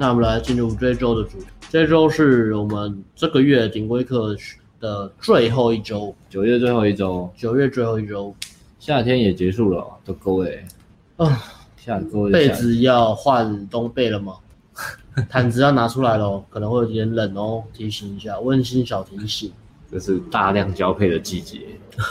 那我们来进入这周的主题。这周是我们这个月顶规课的最后一周，九月最后一周，九月最后一周，夏天也结束了，都各位，啊，夏各位，被子要换冬被了吗？毯子要拿出来喽，可能会有点冷哦，提醒一下，温馨小提醒。这是大量交配的季节，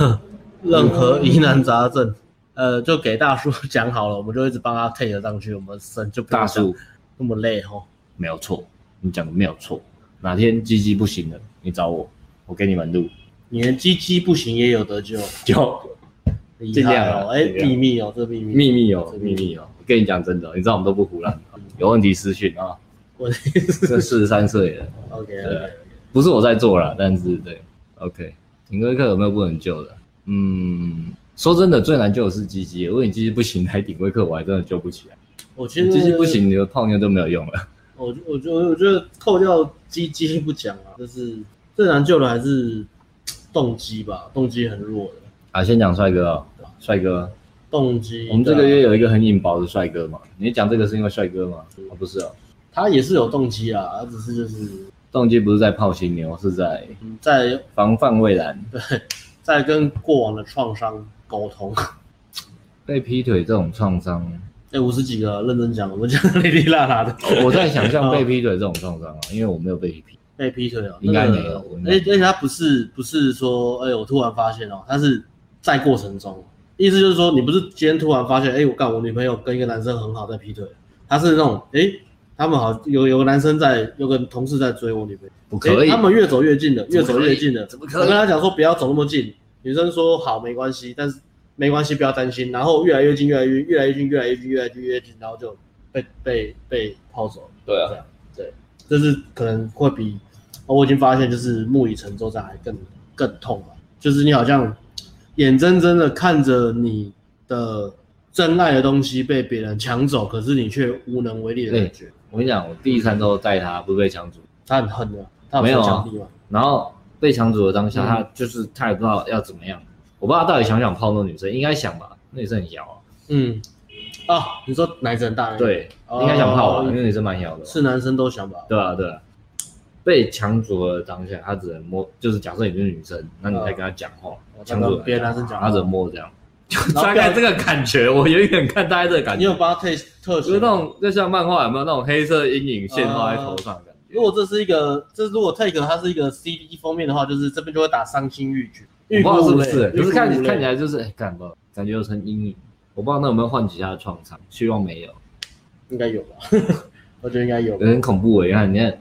任何疑难杂症，呃，就给大叔讲好了，我们就一直帮他 take 上去，我们生就不大叔那么累吼。没有错，你讲的没有错。哪天鸡鸡不行了，你找我，我给你们录。你的鸡鸡不行也有得救，就尽量哦。哎，秘密哦，这秘密，秘密哦，秘密哦。我跟你讲真的，你知道我们都不胡乱，有问题私讯啊。问题是这四十三岁了，OK，不是我在做了，但是对。OK，顶规课有没有不能救的？嗯，说真的，最难救的是鸡鸡。如果你鸡鸡不行，还顶规课，我还真的救不起来。我觉得机器不行，你的泡妞都没有用了。我我觉得我觉得扣掉机机器不讲啊，就是最难救的还是动机吧，动机很弱的。啊，先讲帅哥啊，帅哥，动机。我们这个月有一个很引爆的帅哥嘛？你讲这个是因为帅哥吗？哦，不是哦，他也是有动机啊，他只是就是。动机不是在泡新妞，是在在防范未然。对，在跟过往的创伤沟通。被劈腿这种创伤，哎，五十几个，认真讲，我们讲哩哩啦啦的。我在想象 被劈腿这种创伤啊，因为我没有被劈。被劈腿哦，应该没有。而且而且他不是不是说，哎，我突然发现哦，他是在过程中，意思就是说，你不是今天突然发现，哎，我干，我女朋友跟一个男生很好，在劈腿，他是那种，哎。他们好有有个男生在，有个同事在追我女朋友，不可以。他们越走越近了，越走越近了。怎么可以？我跟他讲说不要走那么近，女生说好没关系，但是没关系不要担心。然后越来越近，越来越越来越近，越来越近，越来越近，越来越近，然后就被被被抛走。对啊，这样对，就是可能会比我已经发现，就是木已成舟，这样还更更痛吧。就是你好像眼睁睁的看着你的真爱的东西被别人抢走，可是你却无能为力的感觉。我跟你讲，我第一餐都带他，不是被抢走，他很恨的，他没有啊。然后被抢走的当下，他就是他也不知道要怎么样。我不知道他到底想不想泡那女生，应该想吧？那女生很妖啊。嗯，啊，你说奶子很大？对，应该想泡吧？因为女生蛮妖的。是男生都想吧？对啊，对啊。被抢走的当下，他只能摸，就是假设你是女生，那你再跟他讲话，抢走别的男生讲，他只能摸这样。就大概这个感觉，我远远看大概这个感觉。你有帮他特特就是那种，就像漫画有没有那种黑色阴影线画在头上的感觉？如果这是一个，这如果 take 它是一个 CD 封面的话，就是这边就会打伤心欲绝。我不知道是不是，可是看看起来就是哎，感觉感觉有层阴影。我不知道那有没有唤起他的创伤，希望没有。应该有吧？我觉得应该有。有点恐怖哎，你看你看，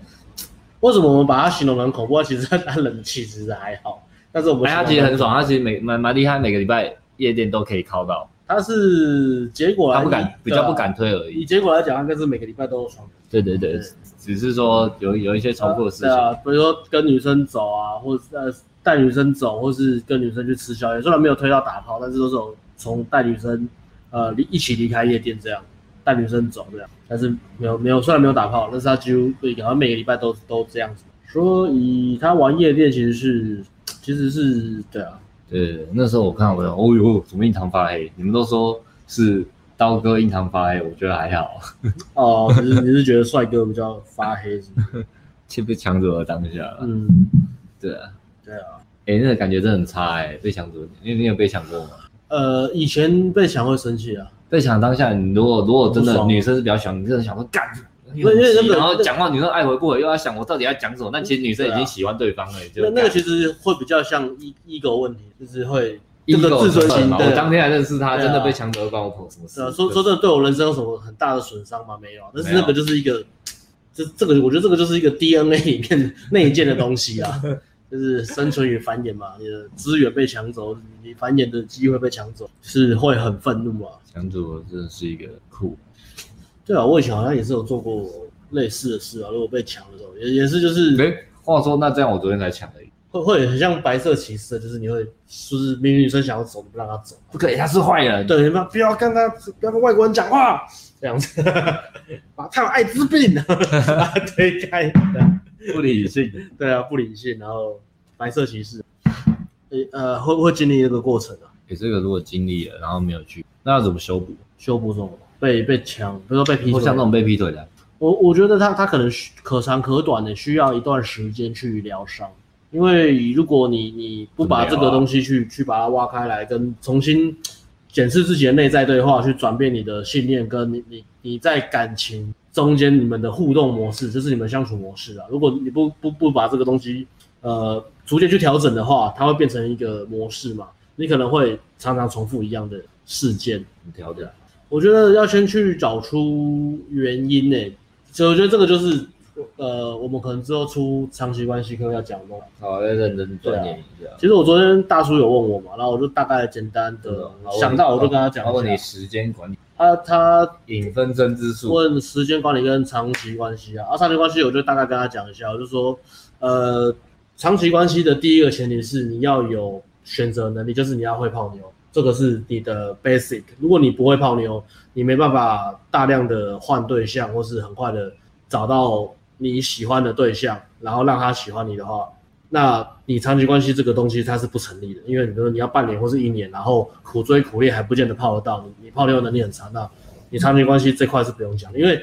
为什么我们把它形容得很恐怖？其实他冷气其实还好，但是我们他其实很爽，他其实每蛮蛮厉害，每个礼拜。夜店都可以靠到，他是结果来，他不敢，比较不敢推而已。以结果来讲，他应该是每个礼拜都有床。对对对，只是说有有一些重复的事情。对啊，比如说跟女生走啊，或者是呃带女生走，或是跟女生去吃宵夜。虽然没有推到打炮，但是都是从带女生呃离一起离开夜店这样，带女生走这样。但是没有没有，虽然没有打炮，但是他几乎好像每个礼拜都都这样子。所以他玩夜店其实是其实是对啊。对，那时候我看我说，哦呦，怎么印堂发黑？你们都说是刀哥印堂发黑，我觉得还好。哦，可是你是觉得帅哥比较发黑是吗？却被抢走了当下。嗯，对啊，对啊。哎，那个感觉真的很差哎，被抢走，你你有被抢过吗？呃，以前被抢会生气啊。被抢当下，你如果如果真的女生是比较喜欢，你真的想说干。因为然后讲话女生爱回不回，又要想我到底要讲什么，但其实女生已经喜欢对方了，就那那个其实会比较像 ego 问题，就是会这个自尊心。我当天还认识他，真的被抢走了，关我什么事？说说真的，对我人生有什么很大的损伤吗？没有，但是那个就是一个，这这个我觉得这个就是一个 DNA 里面 内建的东西啊，就是生存与繁衍嘛，你的资源被抢走，你繁衍的机会被抢走，是会很愤怒啊。抢走真的是一个酷。对啊，我以前好像也是有做过类似的事啊。如果被抢的时候，也也是就是，哎，话说那这样，我昨天才抢而已。会会很像白色骑士，就是你会，就是明明女生想要走，你不让她走，不可以，她是坏人。对，你们不要跟她，不要跟外国人讲话，这样子，他有艾滋病，把他推开，不理性。对啊，不理性。然后白色骑士，呃，会不会经历这个过程啊？你这个如果经历了，然后没有去，那要怎么修补？修补什么？被被抢，比如说被劈腿，像那种被劈腿的，我我觉得他他可能可长可短的，需要一段时间去疗伤。因为如果你你不把这个东西去、啊、去把它挖开来，跟重新检视自己的内在对话，去转变你的信念，跟你你你在感情中间你们的互动模式，就是你们相处模式啊。如果你不不不把这个东西呃逐渐去调整的话，它会变成一个模式嘛。你可能会常常重复一样的事件。调整，我觉得要先去找出原因诶，所以我觉得这个就是。呃，我们可能之后出长期关系课要讲的。好，要认真钻研一下。其实我昨天大叔有问我嘛，然后我就大概简单的想到，我就跟他讲。问你时间管理。他他引分身之术。问时间管理跟长期关系啊，啊，长期关系我就大概跟他讲一下，我就说，呃，长期关系的第一个前提是你要有选择能力，就是你要会泡妞，这个是你的 basic。如果你不会泡妞，你没办法大量的换对象，或是很快的找到。你喜欢的对象，然后让他喜欢你的话，那你长期关系这个东西它是不成立的，因为你说你要半年或是一年，然后苦追苦恋还不见得泡得到你，你泡妞能力很差，那你长期关系这块是不用讲的，因为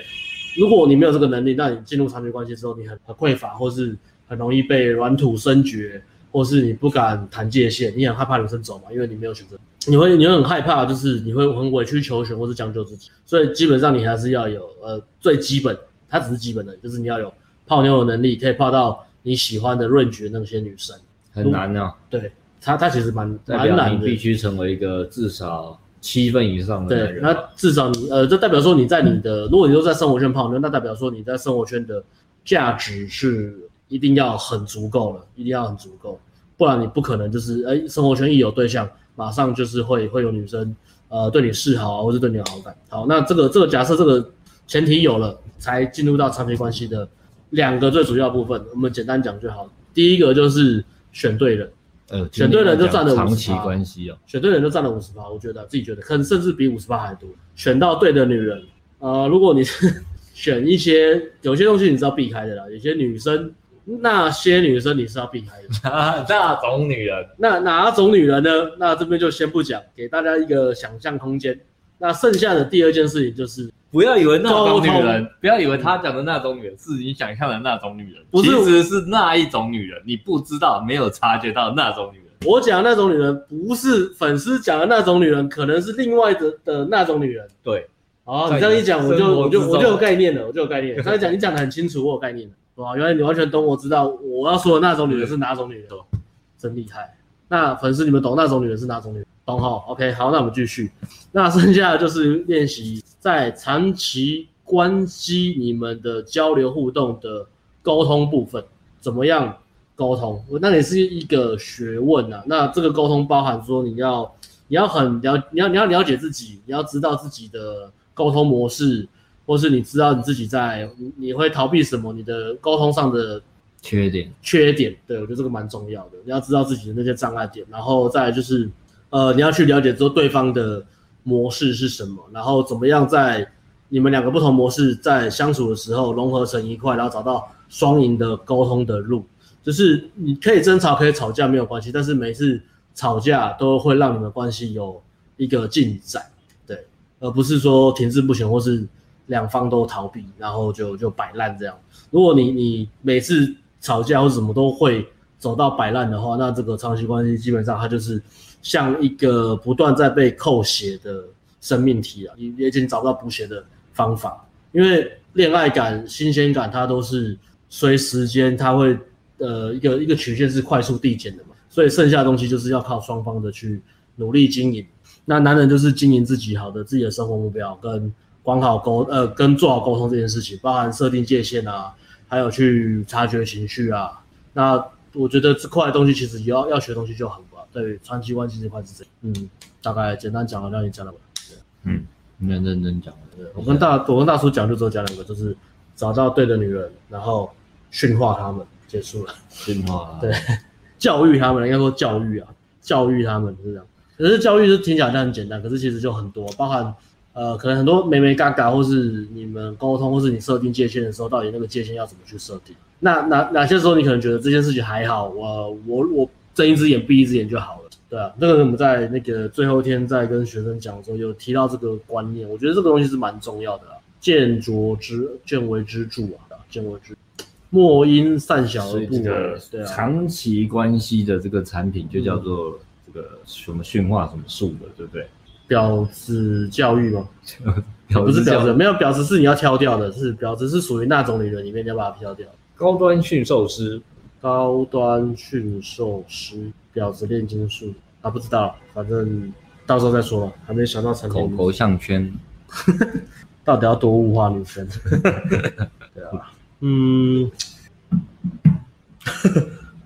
如果你没有这个能力，那你进入长期关系之后，你很很匮乏，或是很容易被软土深掘，或是你不敢谈界限，你很害怕女生走嘛，因为你没有选择，你会你会很害怕，就是你会很委曲求全或是将就自己，所以基本上你还是要有呃最基本。它只是基本的，就是你要有泡妞的能力，可以泡到你喜欢的 range 的那些女生，很难啊。对，他，他其实蛮蛮难的。必须成为一个至少七分以上的人。对，那至少你呃，这代表说你在你的，如果你都在生活圈泡妞，那代表说你在生活圈的价值是一定要很足够了，一定要很足够，不然你不可能就是哎，生活圈一有对象，马上就是会会有女生呃对你示好啊，或是对你有好感。好，那这个这个假设这个前提有了。才进入到长期关系的两个最主要部分，我们简单讲就好。第一个就是选对人，呃，选对人就占了五十趴。长期关系哦，选对人就占了五十趴，我觉得自己觉得可能甚至比五十趴还多。选到对的女人，呃，如果你是选一些有些东西你是要避开的啦，有些女生，那些女生你是要避开的。啊，那种女人，那哪种女人呢？那这边就先不讲，给大家一个想象空间。那剩下的第二件事情就是。不要以为那种女人，不要以为他讲的那种女人是你想象的那种女人，不是，其实是那一种女人，你不知道，没有察觉到那种女人。我讲的那种女人，不是粉丝讲的那种女人，可能是另外的的那种女人。对，哦，你这样一讲，我就我就我就有概念了，我就有概念。刚才讲你讲的很清楚，我有概念了，哇，原来你完全懂，我知道我要说的那种女人是哪种女人，真厉害。那粉丝你们懂那种女人是哪种女人？懂哈，OK，好，那我们继续。那剩下的就是练习在长期关系你们的交流互动的沟通部分，怎么样沟通？那也是一个学问啊。那这个沟通包含说你要你要很了，你要你要了解自己，你要知道自己的沟通模式，或是你知道你自己在你会逃避什么，你的沟通上的缺点缺点。对，我觉得这个蛮重要的，你要知道自己的那些障碍点，然后再就是。呃，你要去了解说对方的模式是什么，然后怎么样在你们两个不同模式在相处的时候融合成一块，然后找到双赢的沟通的路。就是你可以争吵，可以吵架没有关系，但是每次吵架都会让你们关系有一个进展，对，而不是说停滞不前或是两方都逃避，然后就就摆烂这样。如果你你每次吵架或什么都会走到摆烂的话，那这个长期关系基本上它就是。像一个不断在被扣血的生命体啊，你已经找不到补血的方法，因为恋爱感、新鲜感，它都是随时间，它会呃一个一个曲线是快速递减的嘛，所以剩下的东西就是要靠双方的去努力经营。那男人就是经营自己好的自己的生活目标，跟管好沟呃跟做好沟通这件事情，包含设定界限啊，还有去察觉情绪啊。那我觉得这块东西其实要要学东西就很。对，长期关系这块是这样，嗯，大概简单讲了，让你讲了吧。嗯，你很认真讲。对，我跟大我跟大叔讲就只有讲两个，就是找到对的女人，然后驯化他们，结束了。驯化。对，教育他们，应该说教育啊，教育他们是这样。可是教育是听起来很简单，可是其实就很多，包含呃，可能很多眉眉嘎嘎，或是你们沟通，或是你设定界限的时候，到底那个界限要怎么去设定？那哪哪些时候你可能觉得这件事情还好，我我我。睁一只眼闭一只眼就好了，对啊，这个我们在那个最后一天在跟学生讲的时候有提到这个观念，我觉得这个东西是蛮重要的啦。见拙之见微知著啊，见微知莫因善小而不为。对啊，长期关系的这个产品就叫做这个什么驯化什么术的，对不对？婊子教育吗？不是婊子，没有婊子是你要挑掉的，是婊子是属于那种女人里面你要把它挑掉。高端驯兽师，高端驯兽师，婊子炼金术啊，不知道，反正到时候再说吧，还没想到成口口项圈，到底要多物化女生？对啊，嗯，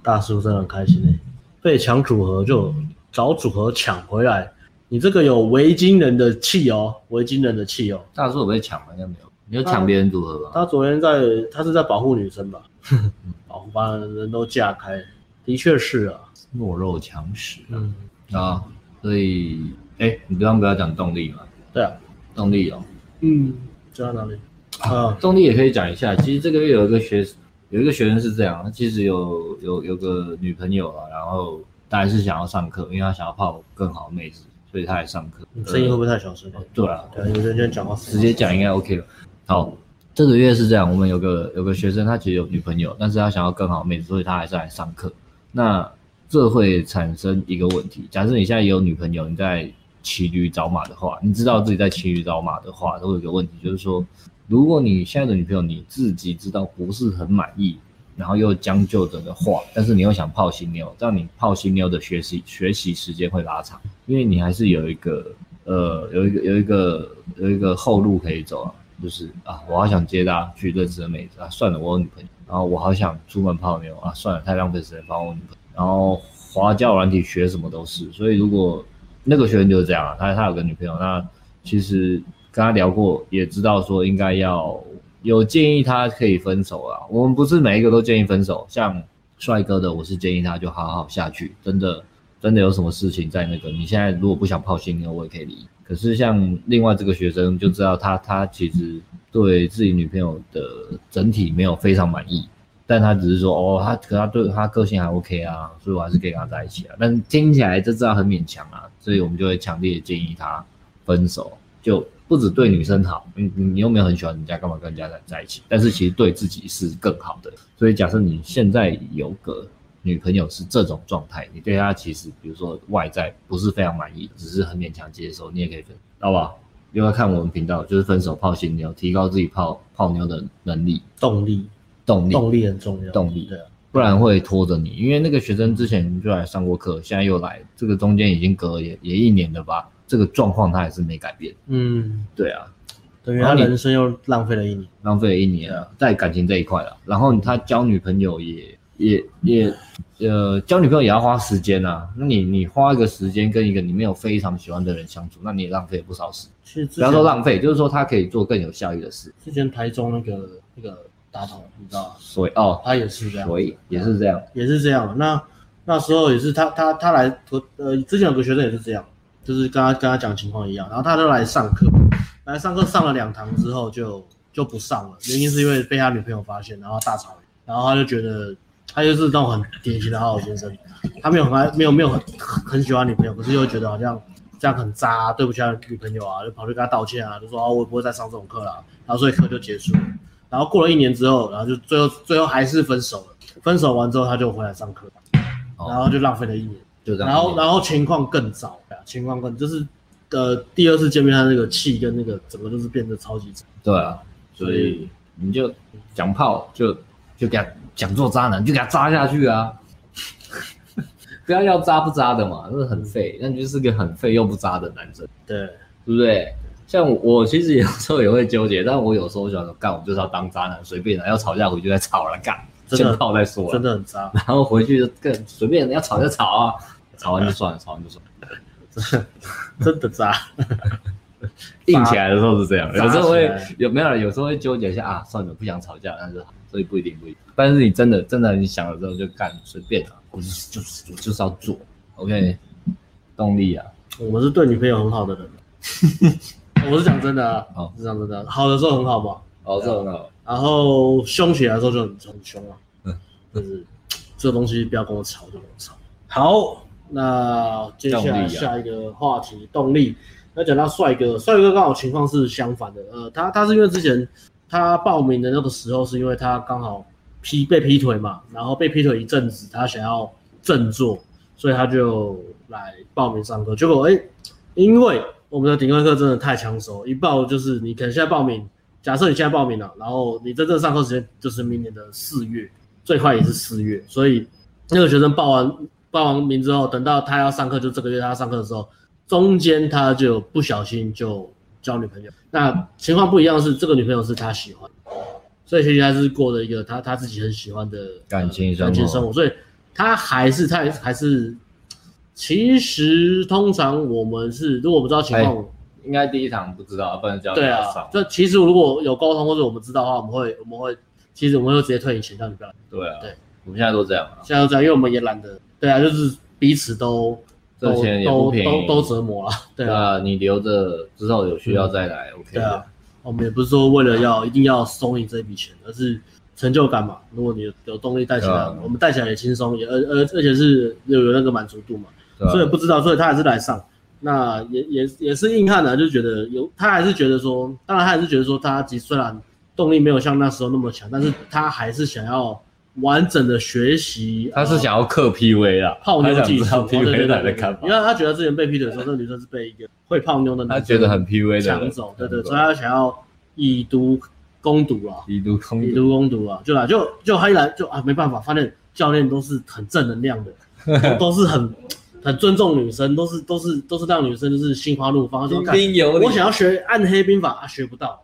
大叔真的很开心诶，被抢组合就找组合抢回来。你这个有维京人的气哦，维京人的气哦。大叔有被抢吗？应该没有。你有抢别人组合吧？他昨天在，他是在保护女生吧？保护把人都架开，的确是啊，弱肉强食。嗯啊，所以，哎、欸，你刚刚不要讲动力嘛？对啊，动力哦。嗯，讲到哪里？啊，动力也可以讲一下。其实这个月有一个学，有一个学生是这样，他其实有有有个女朋友啊，然后当然是想要上课，因为他想要泡更好的妹子，所以他来上课。声音会不会太小声？对啊，对，有人讲话直接讲应该 OK 了。好，这个月是这样，我们有个有个学生，他其实有女朋友，但是他想要更好妹子，所以他还是来上课。那这会产生一个问题，假设你现在有女朋友，你在骑驴找马的话，你知道自己在骑驴找马的话，都会有一个问题，就是说，如果你现在的女朋友你自己知道不是很满意，然后又将就着的话，但是你又想泡新妞，这样你泡新妞的学习学习时间会拉长，因为你还是有一个呃有一个有一个有一个后路可以走啊。就是啊，我好想接她去认识的妹子啊，算了，我有女朋友。然后我好想出门泡妞啊，算了，太浪费时间泡我女朋友。然后滑教软体学什么都是，所以如果那个学员就是这样啊，他他有个女朋友，那其实跟他聊过，也知道说应该要有建议他可以分手啊。我们不是每一个都建议分手，像帅哥的，我是建议他就好好下去。真的真的有什么事情在那个，你现在如果不想泡新妞，我也可以理。可是像另外这个学生就知道他他其实对自己女朋友的整体没有非常满意，但他只是说哦，他可他对他个性还 OK 啊，所以我还是可以跟他在一起啊。但听起来就知道很勉强啊，所以我们就会强烈建议他分手，就不止对女生好，你你又没有很喜欢人家，干嘛跟人家在在一起？但是其实对自己是更好的。所以假设你现在有个。女朋友是这种状态，你对她其实，比如说外在不是非常满意，只是很勉强接受，你也可以分，好不好？另外看我们频道，就是分手泡新妞，提高自己泡泡妞的能力、动力、动力、动力很重要，动力对啊，不然会拖着你。因为那个学生之前就来上过课，现在又来，这个中间已经隔了也也一年了吧？这个状况他还是没改变。嗯，对啊，等于他人生又浪费了一年，浪费了一年啊，在感情这一块了。然后他交女朋友也。也也，呃，交女朋友也要花时间啊。那你你花一个时间跟一个你没有非常喜欢的人相处，那你也浪费了不少时间。不要说浪费，就是说他可以做更有效益的事。之前台中那个那个大头，你知道吗？所以哦，他也是这样，所以也是这样，也是这样。那那时候也是他他他来，呃，之前有个学生也是这样，就是跟他跟他讲情况一样。然后他就来上课，来上课上了两堂之后就就不上了，原因是因为被他女朋友发现，然后大吵，然后他就觉得。他就是那种很典型的好好先生，他没有很爱，没有没有很很喜欢女朋友，可是又觉得好像这样很渣，啊，对不起他女朋友啊，就跑去跟他道歉啊，就说啊，我不会再上这种课了，然后所以课就结束了。然后过了一年之后，然后就最后最后还是分手了。分手完之后他就回来上课，然后就浪费了一年，就这样。然后然后情况更糟，情况更就是呃第二次见面他那个气跟那个整个都是变得超级差。对啊，所以你就讲炮就就给他。讲做渣男就给他扎下去啊！不要要渣不渣的嘛，那是很废，那你就是个很废又不渣的男生，对，对不对？像我，我其实有时候也会纠结，但我有时候想说，干，我就是要当渣男，随便的，要吵架回去再吵了，干，先泡再说，真的很渣。然后回去就更随便，要吵就吵啊，吵完就算了，吵完就算了，真的渣。硬起来的时候是这样，有时候会有没有？有时候会纠结一下啊，算了，不想吵架，但是所以不一定不一定。但是你真的真的你想了之后就干，随便啊，我就是就是就是要做，OK，动力啊，我们是对女朋友很好的人，我是讲真的啊，好，是讲真的，好的时候很好嘛，好的时候很好，然后凶起来的时候就很很凶啊，嗯，就是这个东西不要跟我吵，就跟我吵。好，那接下来下一个话题，动力。要讲到帅哥，帅哥刚好情况是相反的，呃，他他是因为之前他报名的那个时候，是因为他刚好劈被劈腿嘛，然后被劈腿一阵子，他想要振作，所以他就来报名上课。结果哎、欸，因为我们的顶规课真的太抢手，一报就是你可能现在报名，假设你现在报名了，然后你真正上课时间就是明年的四月，最快也是四月，所以那个学生报完。报完名之后，等到他要上课，就这个月他要上课的时候，中间他就不小心就交女朋友。那情况不一样是，这个女朋友是他喜欢，所以其实他是过了一个他他自己很喜欢的感情生活，感情生活。所以他还是他还是，其实通常我们是如果不知道情况，应该第一堂不知道，不能交。对啊，就其实如果有沟通或者我们知道的话，我们会我们会其实我们会直接退你钱，让你不要。对啊，对，我们现在都这样，现在都这样，因为我们也懒得。对啊，就是彼此都这钱也不便宜，都都都折磨了。对啊，你留着之后有需要再来，OK。对啊，我们也不是说为了要一定要收你这笔钱，而是成就感嘛。如果你有有动力带起来，我们带起来也轻松，也而而而且是有有那个满足度嘛。所以不知道，所以他还是来上，那也也也是硬汉的，就觉得有他还是觉得说，当然他还是觉得说，他其实虽然动力没有像那时候那么强，但是他还是想要。完整的学习，他是想要克 PV 啊，泡妞技术。对，因为他觉得之前被劈腿的时候，那个女生是被一个会泡妞的男生，他觉得很 PV 的抢走，对对，所以他想要以毒攻毒啊，以毒攻以毒攻毒啊，就来就就他一来就啊没办法，发现教练都是很正能量的，都是很很尊重女生，都是都是都是让女生就是心花怒放。说我想要学暗黑兵法，啊学不到。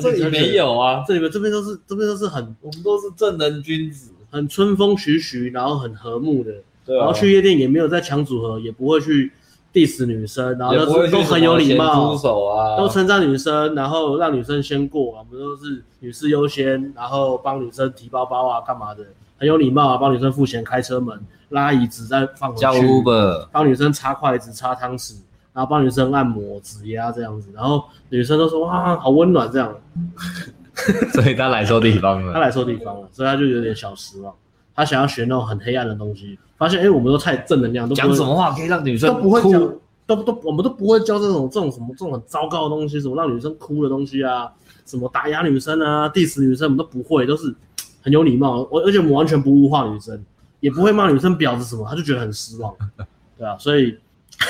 这里没有啊，这里面这边都是这边都是很，我们都是正人君子，很春风徐徐，然后很和睦的，对啊，然后去夜店也没有在抢组合，也不会去 diss 女生，然后都都很有礼貌，啊、都称赞女生，然后让女生先过，我们都是女士优先，然后帮女生提包包啊，干嘛的，很有礼貌啊，帮女生付钱、开车门、拉椅子再放回去，帮女生擦筷子、擦汤匙。然后帮女生按摩、指压这样子，然后女生都说哇，好温暖这样。所以他来错地方了，他来错地方了，所以他就有点小失望。他想要学那种很黑暗的东西，发现哎，我们都太正能量，都讲什么话可以让女生都不会讲，都都我们都不会教这种这种什么这种很糟糕的东西，什么让女生哭的东西啊，什么打压女生啊，diss 女生，我们都不会，都是很有礼貌。我而且我们完全不物化女生，也不会骂女生婊子什么，他就觉得很失望。对啊，所以。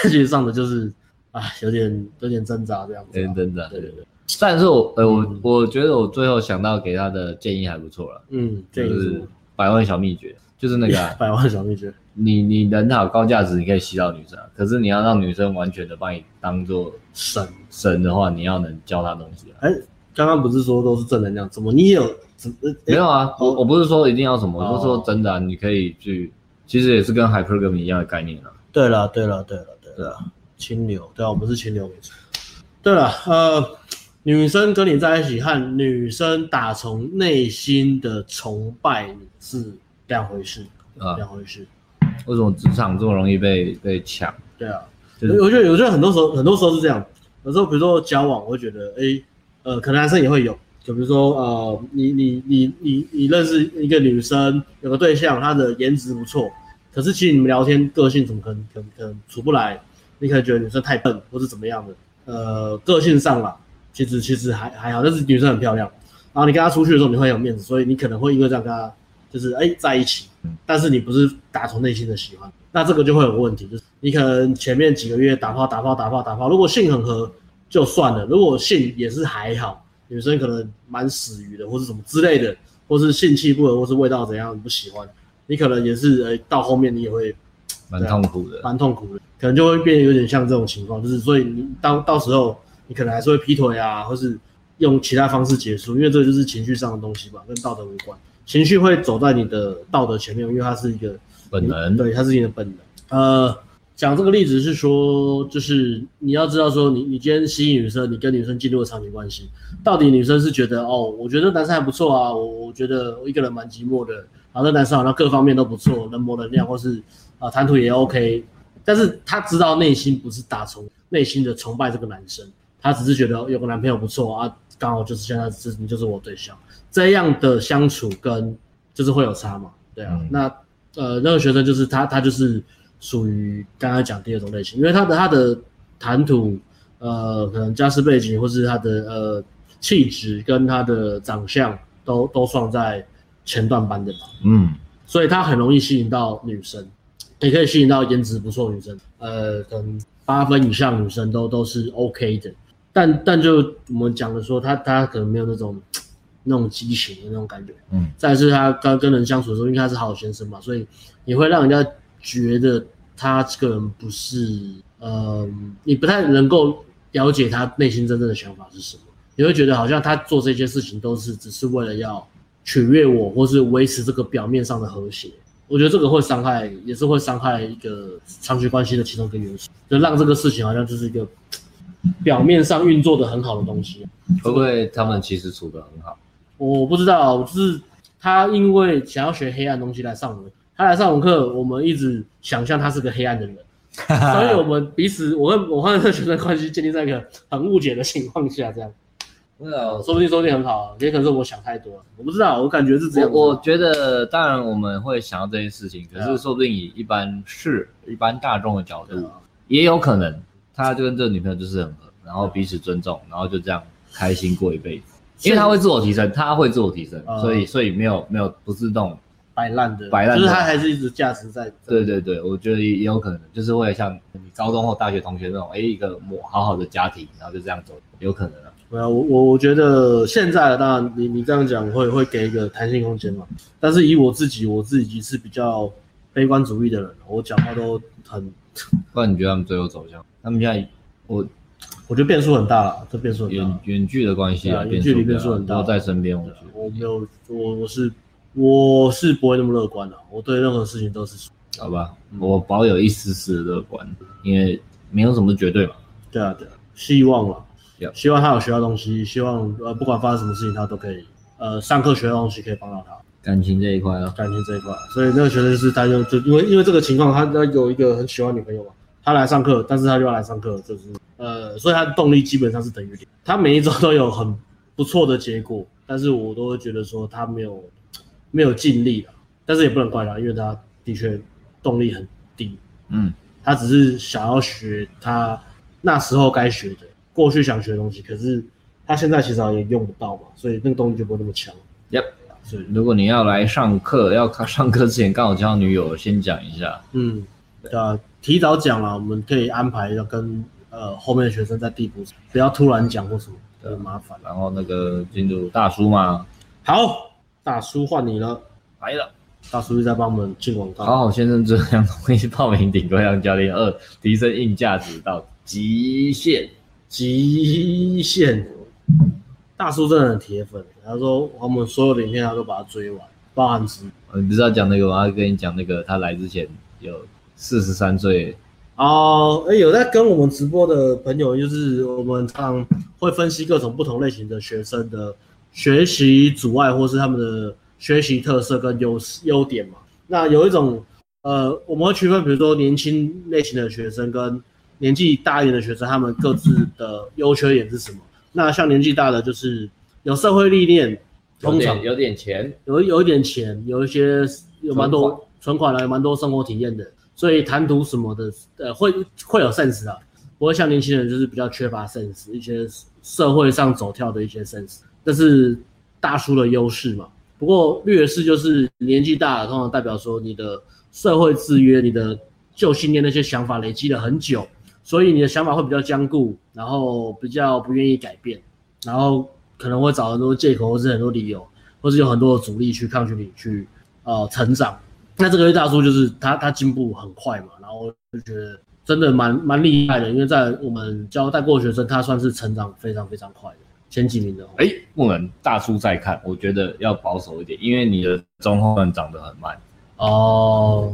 其实上的就是，啊，有点有点挣扎这样子，有点挣扎。对对对。但是我呃我我觉得我最后想到给他的建议还不错了。嗯，就是百万小秘诀，就是那个 百万小秘诀。你你人好高价值，你可以吸到女生，可是你要让女生完全的把你当做神神的话，你要能教她东西。哎，刚刚不是说都是正能量，怎么你也有？没有啊，我我不是说一定要什么，我是说真的，你可以去，其实也是跟 Hypergamy 一样的概念啊。对了对了对了。对啊，清流，对啊，我们是清流没错。对了，呃，女生跟你在一起和女生打从内心的崇拜你是两回事啊，两回事。为什么职场这么容易被被抢？对啊，就是、我觉得我觉得很多时候很多时候是这样，有时候比如说交往，我会觉得，哎，呃，可能男生也会有，就比如说，呃，你你你你你认识一个女生，有个对象，她的颜值不错。可是其实你们聊天个性怎么可能可能可能处不来？你可能觉得女生太笨或是怎么样的？呃，个性上啦，其实其实还还好，但是女生很漂亮。然后你跟她出去的时候你会有面子，所以你可能会因为这样跟她就是哎在一起。但是你不是打从内心的喜欢，那这个就会有个问题，就是你可能前面几个月打炮打炮打炮打炮，如果性很合就算了，如果性也是还好，女生可能蛮死鱼的或是什么之类的，或是性气不合或是味道怎样你不喜欢。你可能也是，呃，到后面你也会蛮痛苦的，蛮痛苦的，可能就会变得有点像这种情况，就是所以你到到时候你可能还是会劈腿啊，或是用其他方式结束，因为这就是情绪上的东西吧，跟道德无关，情绪会走在你的道德前面，因为它是一个本能，对，它是你的本能。呃，讲这个例子是说，就是你要知道说你，你你今天吸引女生，你跟女生进入了长期关系，到底女生是觉得哦，我觉得男生还不错啊，我我觉得我一个人蛮寂寞的。然后这男生好像各方面都不错，人模人样，或是啊谈吐也 OK，但是他知道内心不是打从内心的崇拜这个男生，他只是觉得有个男朋友不错啊，刚好就是现在是你就是我对象，这样的相处跟就是会有差嘛，对啊，嗯、那呃那个学生就是他他就是属于刚刚讲第二种类型，因为他的他的谈吐呃，可能家世背景或是他的呃气质跟他的长相都都放在前段班的吧。嗯，所以他很容易吸引到女生，也可以吸引到颜值不错女生，呃，可能八分以上女生都都是 OK 的。但但就我们讲的说，他他可能没有那种那种激情的那种感觉。嗯，再是他刚跟人相处的时候，因为他是好先生嘛，所以也会让人家觉得他这个人不是，呃，你不太能够了解他内心真正的想法是什么。你会觉得好像他做这些事情都是只是为了要取悦我，或是维持这个表面上的和谐。我觉得这个会伤害，也是会伤害一个长期关系的其中一个元素，就让这个事情好像就是一个。表面上运作的很好的东西，会不会他们其实处得很好？我不知道，就是他因为想要学黑暗东西来上我们，他来上我们课，我们一直想象他是个黑暗的人，所以我们彼此，我跟我和这个学生关系建立在一个很误解的情况下，这样，没有，说不定说不定很好，也可能是我想太多了，我不知道，我感觉是这样。我，我觉得，当然我们会想到这件事情，可是说不定以一般是一般大众的角度，也有可能。他就跟这个女朋友就是很合，然后彼此尊重，然后就这样开心过一辈子。因为他会自我提升，他会自我提升，所以所以没有没有不是那种摆烂的，摆烂，就是他还是一直价值在。对对对，我觉得也有可能，就是会像你高中或大学同学那种，哎，一个好好的家庭，然后就这样走，有可能啊。没有，我我我觉得现在当然你你这样讲会会给一个弹性空间嘛，但是以我自己，我自己是比较悲观主义的人，我讲话都很。不然你觉得他们最后走向？他们现在，我我觉得变数很大了，这变数很大。远远距的关系啊，远距离变数很大。都在身边，我觉得。我没有，我我是我是不会那么乐观的。我对任何事情都是好吧，我保有一丝丝的乐观，因为没有什么绝对嘛。对啊，对啊，希望了，希望他有学到东西，希望呃不管发生什么事情，他都可以呃上课学到东西，可以帮到他。感情这一块啊，感情这一块，所以那个学生是他就就因为因为这个情况，他他有一个很喜欢女朋友嘛，他来上课，但是他就要来上课，就是呃，所以他的动力基本上是等于零。他每一周都有很不错的结果，但是我都会觉得说他没有 没有尽力了，但是也不能怪他，因为他的确动力很低，嗯，他只是想要学他那时候该学的，过去想学的东西，可是他现在其实也用不到嘛，所以那个动力就不会那么强。Yep. 所以如果你要来上课，要上课之前刚好交女友，先讲一下。嗯，对啊，提早讲了，我们可以安排要跟呃后面的学生在递补，不要突然讲或什么，很麻烦。然后那个进入大叔嘛，好，大叔换你了，来了，大叔又在帮我们进广告。好好先生这样容易报名顶多让教练二，提升硬价值到极限，极限。大叔真的很铁粉，他说我们所有的影片他都把它追完，包含直播。你不是要讲那个吗？我要跟你讲那个，他来之前有四十三岁哦。哎，有在跟我们直播的朋友，就是我们常会分析各种不同类型的学生的学习阻碍，或是他们的学习特色跟优优点嘛。那有一种呃，我们会区分，比如说年轻类型的学生跟年纪大一点的学生，他们各自的优缺点是什么？那像年纪大的，就是有社会历练，通常有点钱，有有一点钱，有一些有蛮多存款了，有蛮多生活体验的，所以谈吐什么的，呃，会会有 sense 的，不会像年轻人就是比较缺乏 sense，一些社会上走跳的一些 sense，这是大叔的优势嘛。不过劣势就是年纪大了，通常代表说你的社会制约、你的旧信念那些想法累积了很久。所以你的想法会比较僵固，然后比较不愿意改变，然后可能会找很多借口或是很多理由，或是有很多的阻力去抗拒你去呃成长。那这个位大叔就是他他进步很快嘛，然后就觉得真的蛮蛮厉害的，因为在我们教带过的学生，他算是成长非常非常快的前几名的。哎，不能大叔再看，我觉得要保守一点，因为你的中后段长得很慢。哦，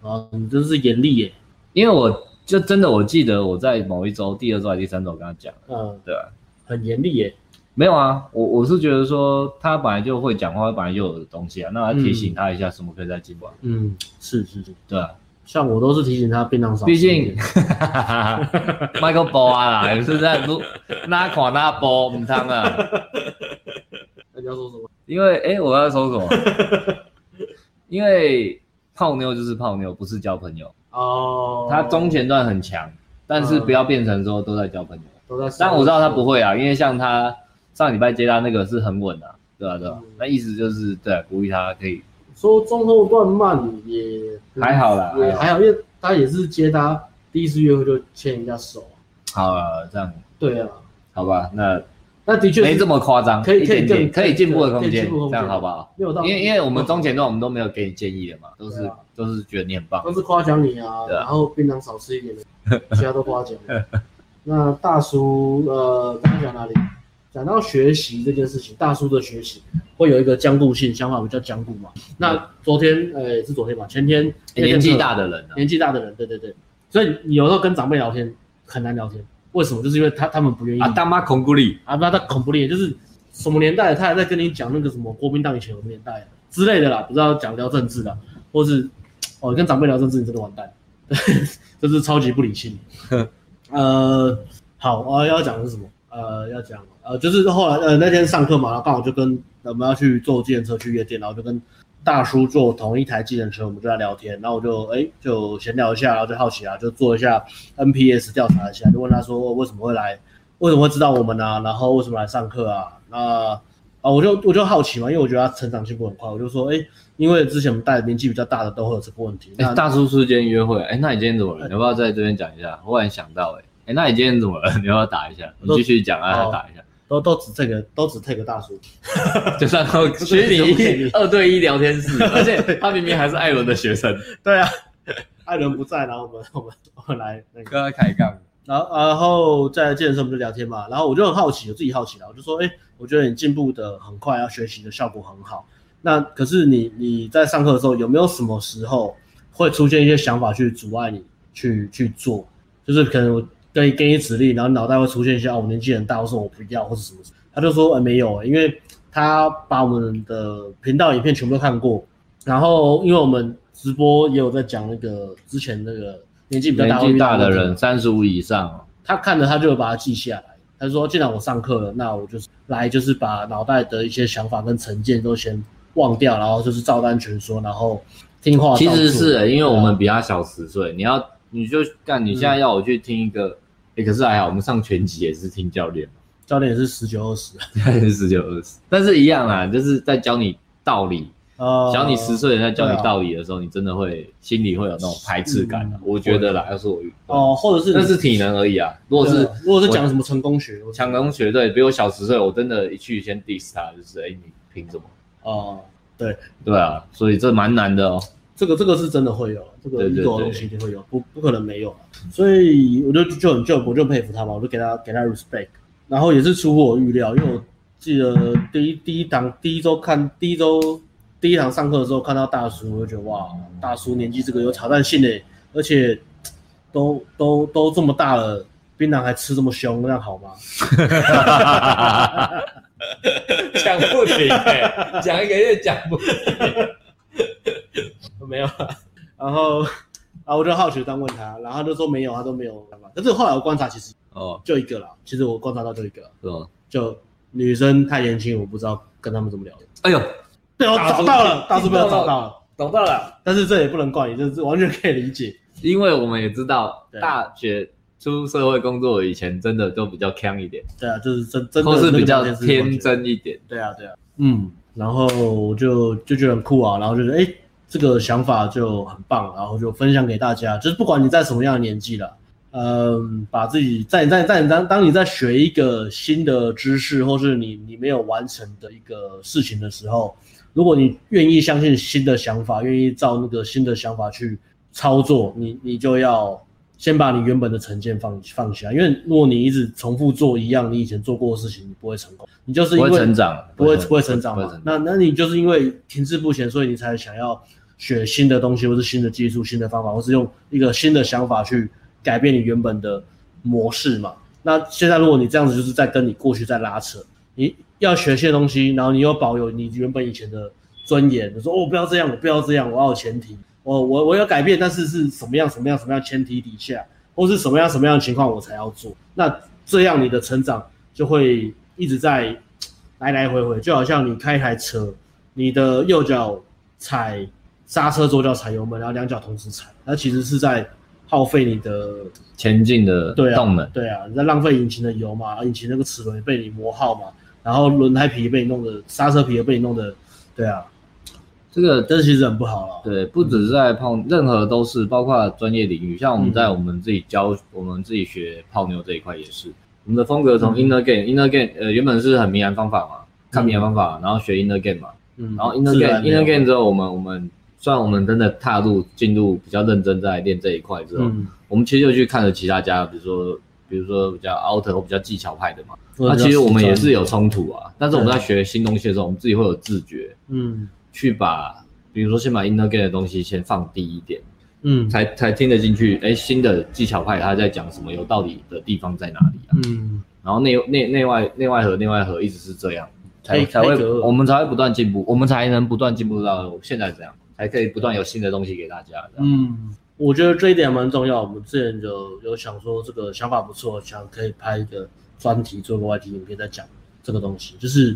啊，你真是严厉耶，因为我。就真的，我记得我在某一周，第二周还是第三周，我跟他讲，嗯，对啊，很严厉耶。没有啊，我我是觉得说他本来就会讲话，本来就有的东西啊，那提醒他一下，什么可以再进步。啊嗯，是是是，对啊，像我都是提醒他变量少。毕竟，Michael Ball 啊，也是在不拉垮拉波唔汤啊。那你要说什么？因为哎，我要说什么？因为泡妞就是泡妞，不是交朋友。哦，他中前段很强，但是不要变成说都在交朋友。都在。但我知道他不会啊，因为像他上礼拜接他那个是很稳的，对吧？对吧？那意思就是对，鼓励他可以。说中后段慢也还好啦，也还好，因为他也是接他第一次约会就牵人家手。好啊，这样。对啊。好吧，那。那的确没这么夸张，可以可以更可以进步的空间，这样好不好？因为因为我们中前段我们都没有给你建议的嘛，都是都是觉得你很棒，都是夸奖你啊，然后槟榔少吃一点，其他都夸奖。那大叔，呃，刚刚讲哪里？讲到学习这件事情，大叔的学习会有一个僵固性，想法比较僵固嘛。那昨天，呃，是昨天吧？前天年纪大的人，年纪大的人，对对对，所以你有时候跟长辈聊天很难聊天。为什么？就是因为他他们不愿意啊，大妈恐怖力啊，不他恐怖力，就是什么年代他还在跟你讲那个什么国民党以前有年代之类的啦，不知道讲聊政治的，或是哦跟长辈聊政治，你真的完蛋，这是超级不理性。呃，好，我要讲的是什么？呃，要讲呃，就是后来呃那天上课嘛，然后刚好就跟我们要去坐计程车去夜店，然后就跟。大叔坐同一台计程车，我们就在聊天，然后我就哎、就闲聊一下，然后就好奇啊，就做一下 NPS 调查一下，就问他说为什么会来，为什么会知道我们、啊？然后为什么来上课啊？那啊我就我就好奇嘛，因为我觉得他成长进步很快，我就说哎、因为之前我们带年纪比较大的都会有这个问题。哎、大叔是今天约会，哎、那你今天怎么了？欸、你要不要在这边讲一下？我忽然想到、欸，哎，哎，那你今天怎么了？你要不要打一下？你继续讲啊，打一下。都都只这个，都只 take 大叔，就算虚拟 二对一聊天室，而且他明明还是艾伦的学生。对啊，艾伦不在，然后我们我们我们来那个跟他开杠，然后然后在健身室我们就聊天嘛，然后我就很好奇，我自己好奇了，我就说，哎、欸，我觉得你进步的很快，要学习的效果很好。那可是你你在上课的时候有没有什么时候会出现一些想法去阻碍你去去做？就是可能我。给给你指令，然后脑袋会出现一些哦，我年纪很大，我说我不要，或者什么。他就说，呃，没有，因为他把我们的频道影片全部都看过，然后因为我们直播也有在讲那个之前那个年纪比较大，年纪大的人三十五以上，他看了他就会把它记下来。他说，既然我上课了，那我就是来就是把脑袋的一些想法跟成见都先忘掉，然后就是照单全收，然后听话。其实是，因为我们比他小十岁，你要你就干，你现在要我去听一个。哎、欸，可是还好，我们上拳击也是听教练，教练也是十九二十，也是十九二十，但是一样啊，就是在教你道理。呃，小你十岁人在教你道理的时候，你真的会心里会有那种排斥感。我觉得啦，要是我遇哦，或者是那是体能而已啊。如果是如果是讲什么成功学，成功学对，比我小十岁，我真的一去先 diss 他，就是哎、欸，你凭什么？哦，对对啊，所以这蛮难的哦。这个这个是真的会有，这个这个东西一定会有，不不可能没有，所以我就就很就我就佩服他嘛，我就给他给他 respect，然后也是出乎我预料，因为我记得第一第一堂第一周看第一周第一堂上课的时候看到大叔，我就觉得哇，大叔年纪这个有挑战性诶，而且都都都这么大了，槟榔还吃这么凶，那样好吗？讲不停，讲一个月讲不停。没有，然后啊，我就好奇这样问他，然后他就说没有，他都没有办法。可是后来我观察，其实哦，就一个啦。其实我观察到就一个，是吧？就女生太年轻，我不知道跟他们怎么聊。哎呦，对，我找到了，大叔被我找到了，找到了。但是这也不能怪你，这是完全可以理解，因为我们也知道，大学出社会工作以前，真的都比较锵一点。对啊，就是真真的都是比较天真一点。对啊，对啊，嗯。然后我就就觉得很酷啊，然后就觉得哎，这个想法就很棒，然后就分享给大家。就是不管你在什么样的年纪了，嗯，把自己在在在当当你在学一个新的知识，或是你你没有完成的一个事情的时候，如果你愿意相信新的想法，愿意照那个新的想法去操作，你你就要。先把你原本的成见放放下，因为如果你一直重复做一样你以前做过的事情，你不会成功。你就是因为不会成长，不会不会成长嘛？那那你就是因为停滞不前，所以你才想要学新的东西，或是新的技术、新的方法，或是用一个新的想法去改变你原本的模式嘛？那现在如果你这样子，就是在跟你过去在拉扯。你要学些东西，然后你又保有你原本以前的尊严，你说哦，不要这样，我不要这样，我要有前提。我我我要改变，但是是什么样什么样什么样前提底下，或是什么样什么样的情况我才要做？那这样你的成长就会一直在来来回回，就好像你开一台车，你的右脚踩刹车，左脚踩油门，然后两脚同时踩，那其实是在耗费你的前进的动能。对啊，对啊，你在浪费引擎的油嘛，引擎那个齿轮被你磨耗嘛，然后轮胎皮被你弄的，刹车皮也被你弄的，对啊。这个这其实很不好了。对，不只是在泡，任何都是，包括专业领域，像我们在我们自己教，嗯、我们自己学泡妞这一块也是。我们的风格从 inner game，inner game，呃，原本是很明暗方法嘛，看明暗方法，然后学 inner game 嘛，嗯，然后 inner game，inner game 之后，我们我们虽然我们真的踏入进入比较认真在练这一块之后，嗯，我们其实就去看了其他家，比如说比如说比较 outer 或比较技巧派的嘛，那其实我们也是有冲突啊，但是我们在学新东西的时候，我们自己会有自觉，嗯。去把，比如说先把 inner game 的东西先放低一点，嗯，才才听得进去。哎，新的技巧派他在讲什么？有道理的地方在哪里啊？嗯，然后内内内外内外合内外合一直是这样，才才会我们才会不断进步，我们才能不断进步到现在这样，才可以不断有新的东西给大家。嗯，我觉得这一点蛮重要。我们之前就有想说这个想法不错，想可以拍一个专题，做个 YT 影片，再讲这个东西，就是。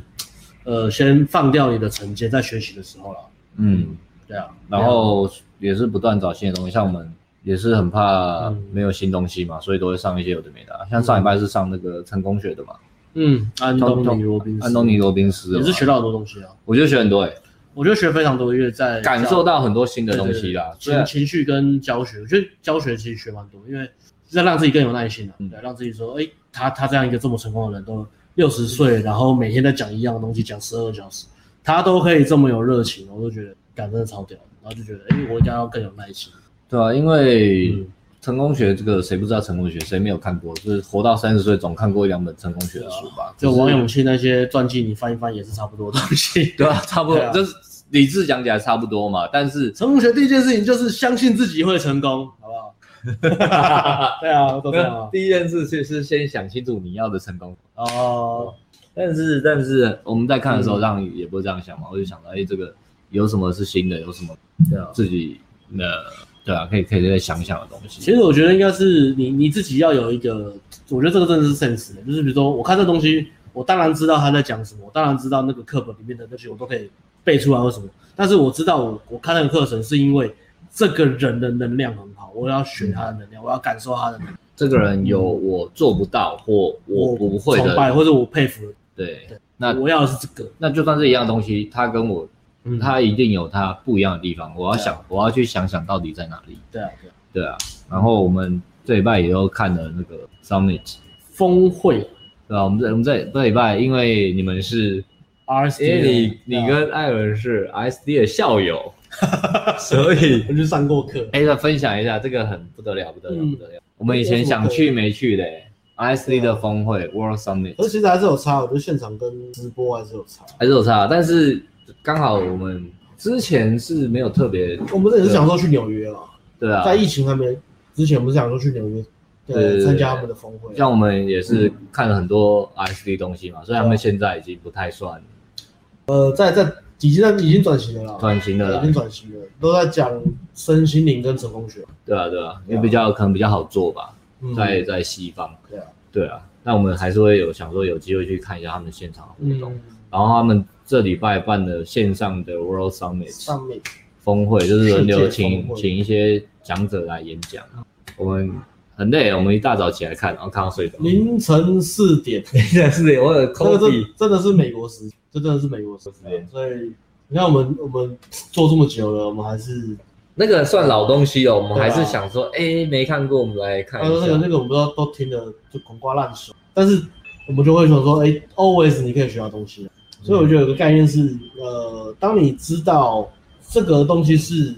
呃，先放掉你的成见，在学习的时候了。嗯，对啊，然后也是不断找新的东西，像我们也是很怕没有新东西嘛，所以都会上一些有的没的。像上礼拜是上那个成功学的嘛。嗯，安东尼罗宾斯，安东尼罗宾斯也是学到很多东西啊。我觉得学很多诶，我觉得学非常多，因为在感受到很多新的东西啦。情情绪跟教学，我觉得教学其实学蛮多，因为是在让自己更有耐心的，对，让自己说，哎，他他这样一个这么成功的人都。六十岁，然后每天在讲一样的东西，讲十二个小时，他都可以这么有热情，我都觉得感真的超屌。然后就觉得，哎，我应该要更有耐心。对啊，因为成功学这个谁不知道成功学？谁没有看过？就是活到三十岁总看过一两本成功学的书吧？啊、就王永庆那些传记，你翻一翻也是差不多东西。对啊，差不多，啊、就是理智讲起来差不多嘛。但是成功学第一件事情就是相信自己会成功？对啊，都这样啊。第一件事就是先想清楚你要的成功哦。但是但是我们在看的时候，让也不会这样想嘛。我就想到，哎，这个有什么是新的？有什么对啊，自己的对啊，可以可以再想想的东西。其实我觉得应该是你你自己要有一个，我觉得这个真的是 sense 的，就是比如说我看这东西，我当然知道他在讲什么，我当然知道那个课本里面的那些我都可以背出来或什么。但是我知道我我看那个课程是因为这个人的能量很好，我要学他的能量，我要感受他的能量。这个人有我做不到或我不会的，崇拜或者我佩服。对，那我要的是这个，那就算是一样东西，他跟我，他一定有他不一样的地方。我要想，我要去想想到底在哪里。对啊，对啊。对啊然后我们这礼拜也都看了那个 Summit 峰会，对吧？我们这我们这这礼拜，因为你们是 RSD，你你跟艾伦是 RSD 的校友，所以我就上过课。哎，再分享一下，这个很不得了，不得了，不得了。我们以前想去没去的。ISD 的峰会、啊、World Summit，而其实还是有差，我觉得现场跟直播还是有差，还是有差。但是刚好我们之前是没有特别，我们这也是想说去纽约啊，对啊，在疫情还没之前，我们是想说去纽约，对，参加他们的峰会。像我们也是看了很多 ISD 东西嘛，所以他们现在已经不太算，呃，在在已经在已经转型了啦，转型了，已经转型了，都在讲身心灵跟成功学。对啊，对啊，因为比较可能比较好做吧。在在西方，对啊，对啊，那我们还是会有想说有机会去看一下他们现场的活动，然后他们这礼拜办的线上的 World Summit 峰会，就是轮流请请一些讲者来演讲。我们很累，我们一大早起来看，然后看到睡着。凌晨四点，凌晨四点，我有这个真的是美国时，这真的是美国时间，所以你看我们我们做这么久了，我们还是。那个算老东西了，我们还是想说，哎、没看过，我们来看一下。那个那个，我们都都听了，就滚瓜烂熟。但是我们就会想说，哎、欸、，always 你可以学到东西。所以我觉得有个概念是，呃，当你知道这个东西是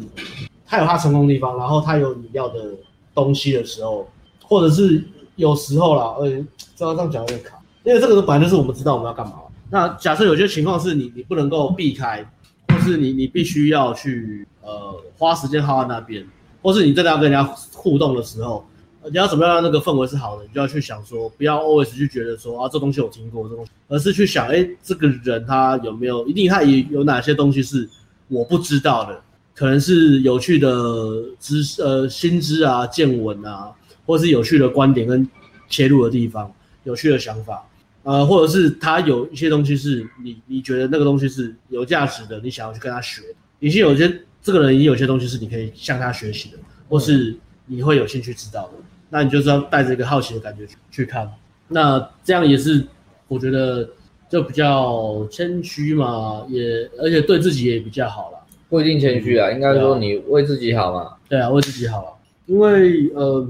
它有它成功的地方，然后它有你要的东西的时候，或者是有时候啦，呃，这样讲有点卡，因为这个本来就是我们知道我们要干嘛。那假设有些情况是你你不能够避开，或是你你必须要去。呃，花时间耗在那边，或是你真的要跟人家互动的时候，你要怎么样让那个氛围是好的？你就要去想说，不要 always 去觉得说啊，这东西我听过，这东西，而是去想，哎，这个人他有没有，一定他也有哪些东西是我不知道的，可能是有趣的知，呃，新知啊、见闻啊，或是有趣的观点跟切入的地方，有趣的想法，呃，或者是他有一些东西是你你觉得那个东西是有价值的，你想要去跟他学的，已经有些。这个人也有些东西是你可以向他学习的，或是你会有兴趣知道的。那你就是要带着一个好奇的感觉去去看。那这样也是我觉得就比较谦虚嘛，也而且对自己也比较好了。不一定谦虚啊，应该说你为自己好嘛。对啊，为自己好了。因为呃，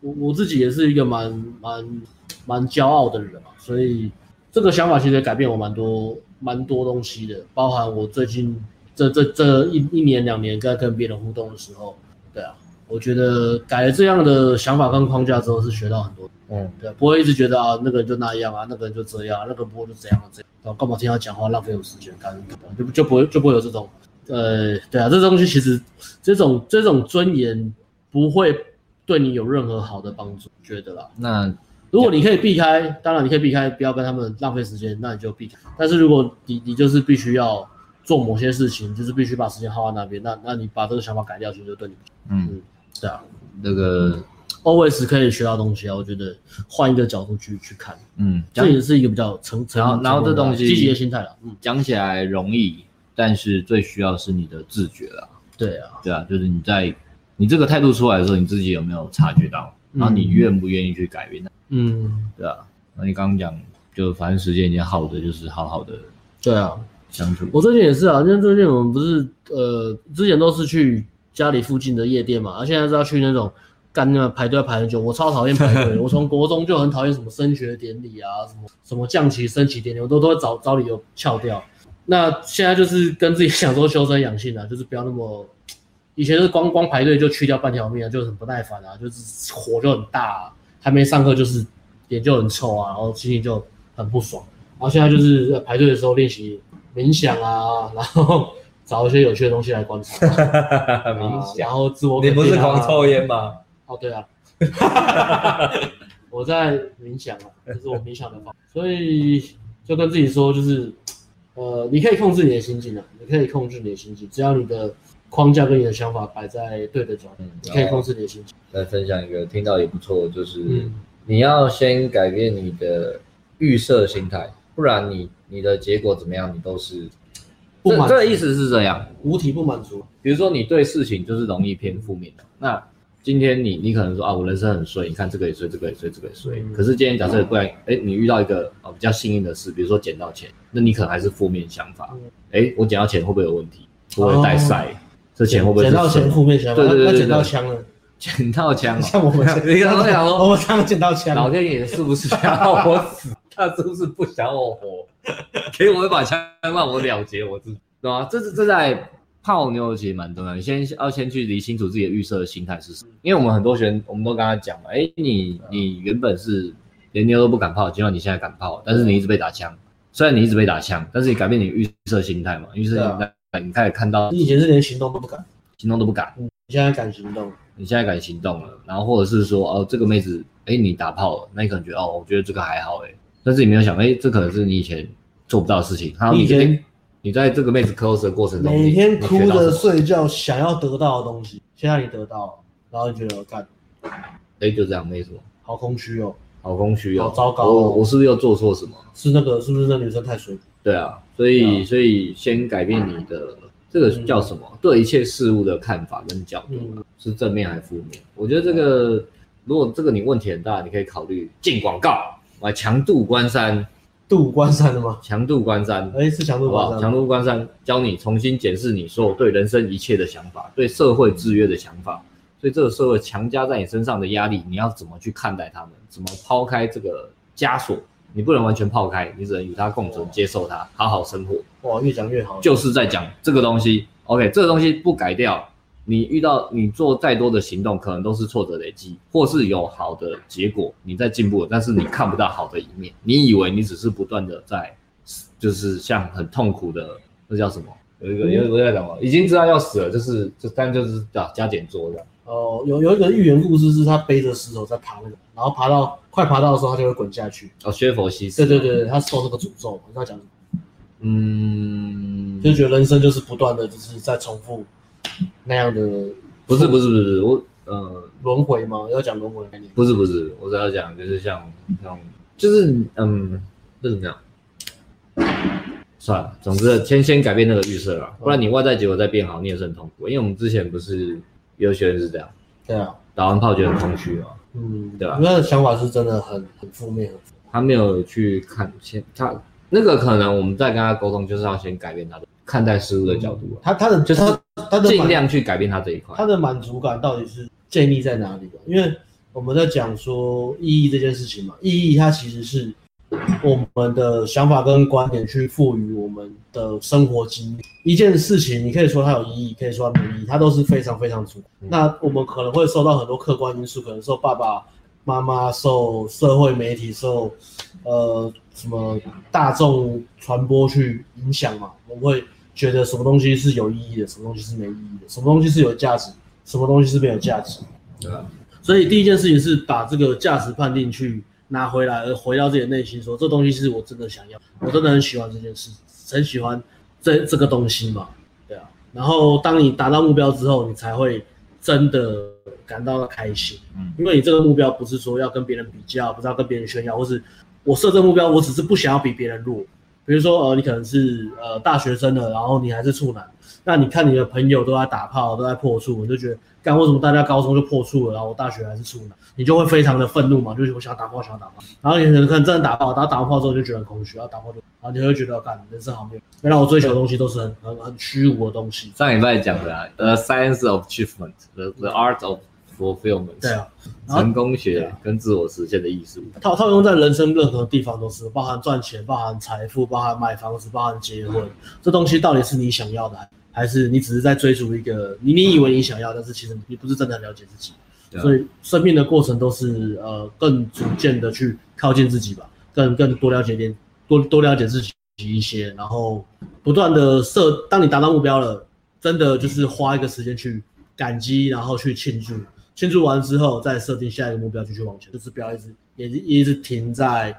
我我自己也是一个蛮蛮蛮骄傲的人嘛，所以这个想法其实改变我蛮多蛮多东西的，包含我最近这这这一一年两年在跟别人互动的时候，对啊，我觉得改了这样的想法跟框架之后是学到很多，嗯，对，不会一直觉得啊那个人就那样啊，那个人就这样，那个人不会就这样这样，然后干嘛听他讲话浪费我时间干，就就不会就不会有这种，呃，对啊，这东西其实这种这种尊严。不会对你有任何好的帮助，觉得啦。那如果你可以避开，当然你可以避开，不要跟他们浪费时间，那你就避开。但是如果你你就是必须要做某些事情，就是必须把时间耗在那边，那那你把这个想法改掉，其实就对你。嗯，嗯，对啊，那个 always 可以学到东西啊。我觉得换一个角度去去看，嗯，这也是一个比较成成。然后然后这东西积极的心态了。嗯，讲起来容易，但是最需要是你的自觉了。对啊，对啊，就是你在。你这个态度出来的时候，你自己有没有察觉到？然后你愿不愿意去改变？嗯，对啊。那你刚刚讲，就反正时间已经耗的，就是好好的。对啊，相处。我最近也是啊，因为最近我们不是呃，之前都是去家里附近的夜店嘛，而现在是要去那种干那排队要排很久，我超讨厌排队。我从国中就很讨厌什么升学典礼啊，什么什么降旗升旗典礼，我都都会找找理由翘掉。那现在就是跟自己想说修身养性啊，就是不要那么。以前是光光排队就去掉半条命啊，就很不耐烦啊，就是火就很大啊，还没上课就是脸就很臭啊，然后心情就很不爽。然后现在就是在排队的时候练习冥想啊，然后找一些有趣的东西来观察。冥想，然后自我。你不是狂抽烟吗？哦，对啊。我在冥想啊，这是我冥想的方法。所以就跟自己说，就是呃，你可以控制你的心境啊，你可以控制你的心境，只要你的。框架跟你的想法摆在对的角度，嗯，你可以控制你的心情。再分享一个，听到也不错，就是你要先改变你的预设心态，不然你你的结果怎么样，你都是不满。这个意思是这样，无体不满足。比如说你对事情就是容易偏负面的，那今天你你可能说啊，我人生很衰，你看这个也衰，这个也衰，这个也衰。可是今天假设不然，哎，你遇到一个哦比较幸运的事，比如说捡到钱，那你可能还是负面想法。哎，我捡到钱会不会有问题？会不会带赛。这钱会不会捡到钱负面想法？对对对，捡到枪了，捡到枪。像我们，你刚刚讲说，我们刚刚 捡到枪。老天爷是不是想要我死？他是不是不想我活？给我一把枪，让我了结我自己，对吧？这是这在泡妞其实蛮重要。你先要先去理清楚自己的预设的心态是什么。因为我们很多学员，我们都跟他讲嘛，哎，你你原本是连妞都不敢泡，结果你现在敢泡，但是你一直被打枪。虽然你一直被打枪，但是你改变你预设心态嘛？预设心态。你开始看到，你以前是连行动都不敢，行动都不敢，嗯，你现在敢行动，你现在敢行动了，然后或者是说，哦，这个妹子，哎，你打炮了，那你可能觉得，哦，我觉得这个还好，哎，但是你没有想，哎，这可能是你以前做不到的事情。然后你以前，你在这个妹子 close 的过程中，每天哭着睡觉，想要得到的东西，现在你得到了，然后你觉得，干，哎，就这样，没什么，好空虚哦，好空虚哦，好糟糕，我我是不是又做错什么？是那个，是不是那女生太水？对啊，所以所以先改变你的。这个叫什么？嗯、对一切事物的看法跟角度，嗯、是正面还是负面？我觉得这个，如果这个你问题很大，你可以考虑进广告来强度关山。度关山的吗？强度关山，哎，是强度关山。强度关山，教你重新检视你所有对人生一切的想法，对社会制约的想法，所以这个社会强加在你身上的压力，你要怎么去看待他们？怎么抛开这个枷锁？你不能完全抛开，你只能与它共存，接受它，好好生活。哇，越讲越好，就是在讲这个东西。OK，这个东西不改掉，你遇到你做再多的行动，可能都是挫折累积，或是有好的结果，你在进步，但是你看不到好的一面。你以为你只是不断的在，就是像很痛苦的，那叫什么？有一个，有一个在讲嘛，已经知道要死了，就是就但就是加加减做这样。哦，有有一个寓言故事是他背着石头在爬那个，然后爬到快爬到的时候，他就会滚下去。哦，薛佛西斯。对对对，他受那个诅咒。你知道讲什么？嗯，就觉得人生就是不断的，就是在重复那样的。不是不是不是，我呃轮回吗？要讲轮回概念？不是不是，我只要讲就是像像就是嗯，这怎么样？算了，总之先先改变那个预设了，不然你外在结果再变好，你也是很痛苦。因为我们之前不是。有些人是这样，对啊，打完炮觉得很空虚嘛。嗯，对吧？他的想法是真的很很负面，他没有去看先他那个可能我们在跟他沟通，就是要先改变他的看待事物的角度。嗯、他他的就是他的尽量去改变他这一块。他的满足感到底是建立在哪里？因为我们在讲说意义这件事情嘛，意义它其实是。我们的想法跟观点去赋予我们的生活经历一件事情，你可以说它有意义，可以说它没意义，它都是非常非常足。嗯、那我们可能会受到很多客观因素，可能受爸爸妈妈、受社会媒体、受呃什么大众传播去影响嘛。我们会觉得什么东西是有意义的，什么东西是没意义的，什么东西是有价值，什么东西是没有价值。对啊。所以第一件事情是把这个价值判定去。拿回来，而回到自己的内心，说这东西是我真的想要，我真的很喜欢这件事，很喜欢这这个东西嘛，对啊。然后当你达到目标之后，你才会真的感到开心，嗯，因为你这个目标不是说要跟别人比较，不是要跟别人炫耀，或是我设这个目标，我只是不想要比别人弱。比如说，呃，你可能是呃大学生了，然后你还是处男，那你看你的朋友都在打炮，都在破处，你就觉得。干为什么大家高中就破处了，然后我大学还是处男，你就会非常的愤怒嘛，就是我想打炮，想打炮，然后你可能可能真的打炮，打打完炮之后就觉得很空虚，然后打炮就，然后你会觉得干人生好没有，原来我追求的东西都是很很很虚无的东西。上礼拜讲的啊，The Science of Achievement，The The Art of Fulfillment。对啊，成功学跟自我实现的艺术，套套用在人生任何地方都是，包含赚钱，包含财富，包含买房子，包含结婚，这东西到底是你想要的？还是你只是在追逐一个你你以为你想要，但是其实你不是真的了解自己，所以生命的过程都是呃更逐渐的去靠近自己吧，更更多了解点，多多了解自己一些，然后不断的设，当你达到目标了，真的就是花一个时间去感激，然后去庆祝，庆祝完之后再设定下一个目标继续往前，就是不要一直也是一直停在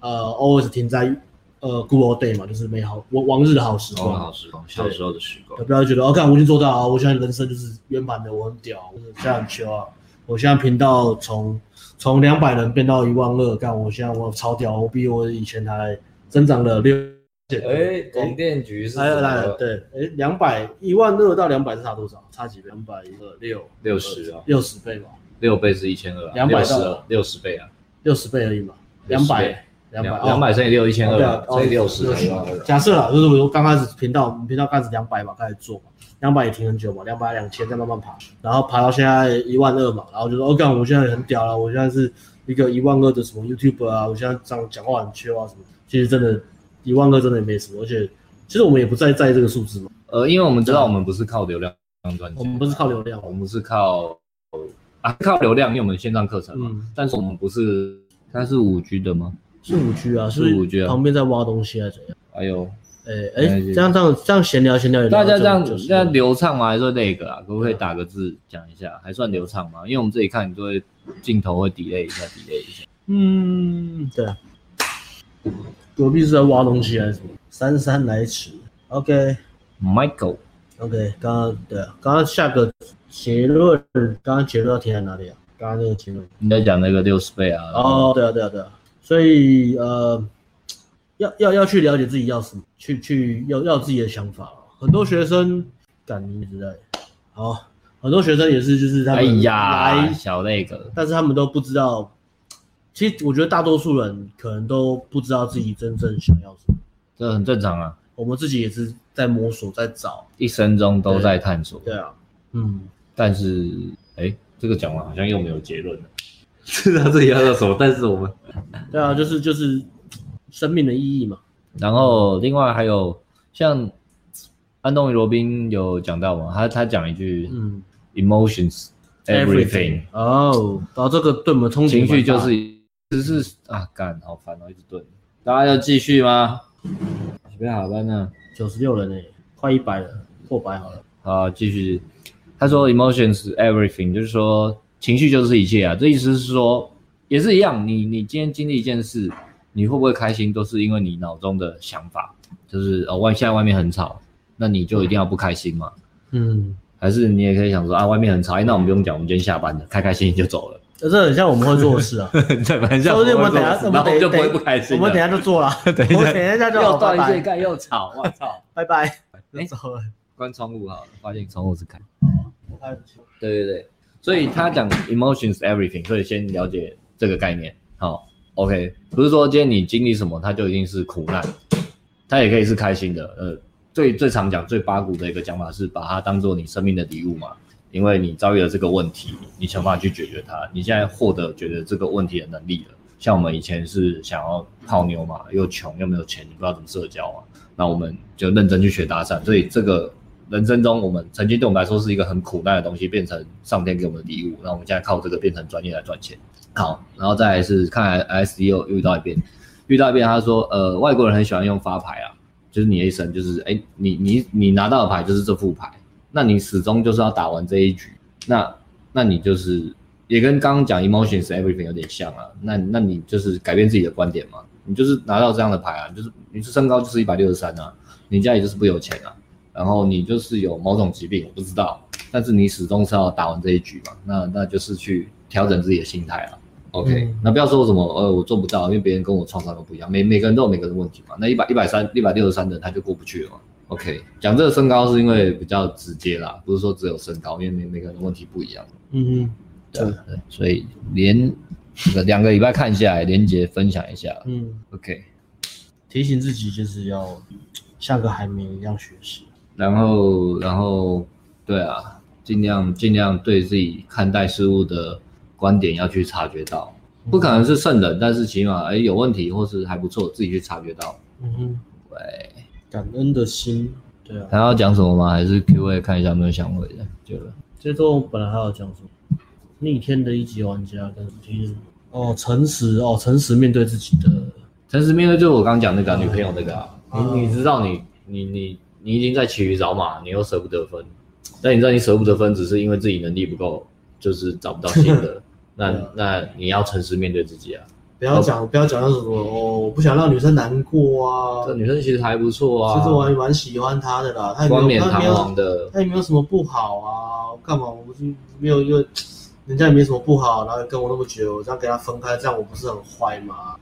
呃 always 停在。呃，Good old day 嘛，就是美好往往日的好时光，好时光，小时候的时光。不要觉得哦，看我已经做到啊，我现在人生就是圆满的，我很屌，我现在很牛啊！我现在频道从从两百人变到一万二，干我现在我超屌，我比我以前还增长了六。哎，广电局是？来来对，哎，两百一万二到两百是差多少？差几倍？两百二六六十啊，六十倍吧？六倍是一千二，两百到六十倍啊，六十倍而已嘛，两百。两百两百乘以六一千二，乘以六十。假设啦，就是我刚开始频道，我们频道开始两百嘛，开始做嘛，两百也停很久嘛，两百两千再慢慢爬，然后爬到现在一万二嘛，然后就说哦，干，我现在很屌了，我现在是一个一万二的什么 YouTuber 啊，我现在这样讲话很缺啊什么，其实真的，一万个真的也没什么，而且其实我们也不在在意这个数字嘛。呃，因为我们知道我们不是靠流量赚钱，我们不是靠流量，我们是靠啊靠流量，因为我们线上课程嘛，但是我们不是，它是五 G 的吗？是五 G 啊，是五 G 啊，旁边在挖东西还是怎样？哎呦，哎哎，这样这样这样闲聊闲聊，大家这样这样流畅吗？还是那个啊？可不可以打个字讲一下？还算流畅吗？因为我们自己看，你就会镜头会 delay 一下，delay 一下。嗯，对啊。隔壁是在挖东西还是什么？姗姗来迟。OK，Michael。OK，刚刚对啊，刚刚下个结论，刚刚结论要停在哪里啊？刚刚那个结论，你在讲那个六十倍啊？哦，对啊，对啊，对啊。所以呃，要要要去了解自己要什么，去去要要自己的想法。很多学生感你之类，好，很多学生也是就是他们哎呀小那个，但是他们都不知道。其实我觉得大多数人可能都不知道自己真正想要什么，这很正常啊。我们自己也是在摸索，在找，一生中都在探索。对，对啊，嗯，但是哎。这个讲完好像又没有结论了，知道自己要做什么，但是我们，对啊，就是就是生命的意义嘛。然后另外还有像安东尼罗宾有讲到嘛，他他讲一句，嗯，emotions everything。哦，然后这个对我们冲击情绪就是，只是啊，干好烦哦，一直蹲。大家要继续吗？准备好了呢？九十六人呢，快一百了，破百好了。好，继续。他说：“Emotions everything，就是说情绪就是一切啊。这意思是说，也是一样。你你今天经历一件事，你会不会开心，都是因为你脑中的想法。就是哦，外现在外面很吵，那你就一定要不开心嘛？嗯，还是你也可以想说啊，外面很吵，欸、那我们不用讲，我们今天下班了，开开心心就走了。这很像我们会做的事啊，对，很像我们会做的事。然后就不会不开心。我们等下就做了，等一下，等一下就又断线盖又吵，我操，拜拜。哎，走了，关窗户好了，发现窗户是开。”对对对，所以他讲 emotions everything，所以先了解这个概念。好，OK，不是说今天你经历什么，它就一定是苦难，它也可以是开心的。呃，最最常讲、最八股的一个讲法是把它当做你生命的礼物嘛，因为你遭遇了这个问题，你想办法去解决它，你现在获得解决这个问题的能力了。像我们以前是想要泡妞嘛，又穷又没有钱，你不知道怎么社交啊，那我们就认真去学搭讪，所以这个。人生中，我们曾经对我们来说是一个很苦难的东西，变成上天给我们的礼物。那我们现在靠这个变成专业来赚钱。好，然后再来是看来 S E O 又遇到一遍，遇到一遍，他说，呃，外国人很喜欢用发牌啊，就是你一生就是，哎，你你你拿到的牌就是这副牌，那你始终就是要打完这一局，那那你就是也跟刚刚讲 emotions everything 有点像啊，那那你就是改变自己的观点嘛，你就是拿到这样的牌啊，就是你是身高就是一百六十三啊，你家里就是不有钱啊。然后你就是有某种疾病，我不知道，但是你始终是要打完这一局嘛，那那就是去调整自己的心态了。OK，、嗯、那不要说什么呃我做不到，因为别人跟我创伤都不一样，每每个人都有每个人的问题嘛。那一百一百三一百六十三的人他就过不去了嘛。OK，讲这个身高是因为比较直接啦，不是说只有身高，因为每每个人的问题不一样。嗯嗯，对对，所以连两个礼拜看下来，连结分享一下。嗯，OK，提醒自己就是要像个海绵一样学习。然后，然后，对啊，尽量尽量对自己看待事物的观点要去察觉到，不可能是圣人，但是起码哎有问题或是还不错，自己去察觉到。嗯哼，对，感恩的心，对啊。还要讲什么吗？还是 Q&A 看一下有没有想回的？觉得这周本来还要讲什么？逆天的一级玩家跟其实哦，诚实哦，诚实面对自己的，诚实面对就是我刚刚讲那个、啊、女朋友那个、啊，嗯、你你知道你你你。你你已经在骑驴找马，你又舍不得分，但你知道你舍不得分，只是因为自己能力不够，就是找不到新的。那那你要诚实面对自己啊！不要讲，不要讲那什么哦，我不想让女生难过啊。这女生其实还不错啊，其实我还蛮喜欢她的啦。她也没有，冠冕堂皇的，她也没有什么不好啊。干嘛？我就没有，因为人家也没什么不好，然后跟我那么久，这样跟她分开，这样我不是很坏吗？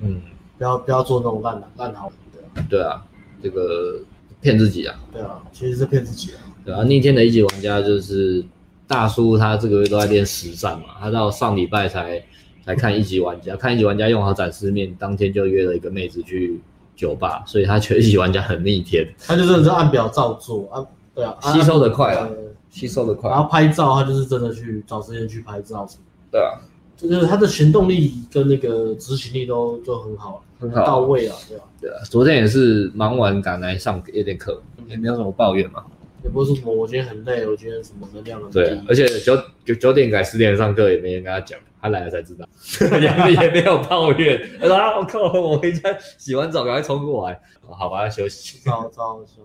嗯，不要不要做那种烂烂好的。对啊，这个。骗自己啊！对啊，其实是骗自己啊。对啊，逆天的一级玩家就是大叔，他这个月都在练实战嘛，他到上礼拜才才看一级玩家，看一级玩家用好展示面，当天就约了一个妹子去酒吧，所以他觉得一级玩家很逆天。他就真的是按表照做啊，对啊，吸收的快啊，吸收的快。然后拍照，他就是真的去找时间去拍照什么。对啊，就是他的行动力跟那个执行力都都很好。很到位啊，对吧？对啊，昨天也是忙完赶来上夜店课，也没有什么抱怨嘛。也不是说什么，我今天很累，我今天什么能量很低。对，而且九九九点改十点上课，也没人跟他讲，他来了才知道，也也没有抱怨。他说啊，我靠，我回家洗完澡赶快冲过来，好吧，要休息。早早休，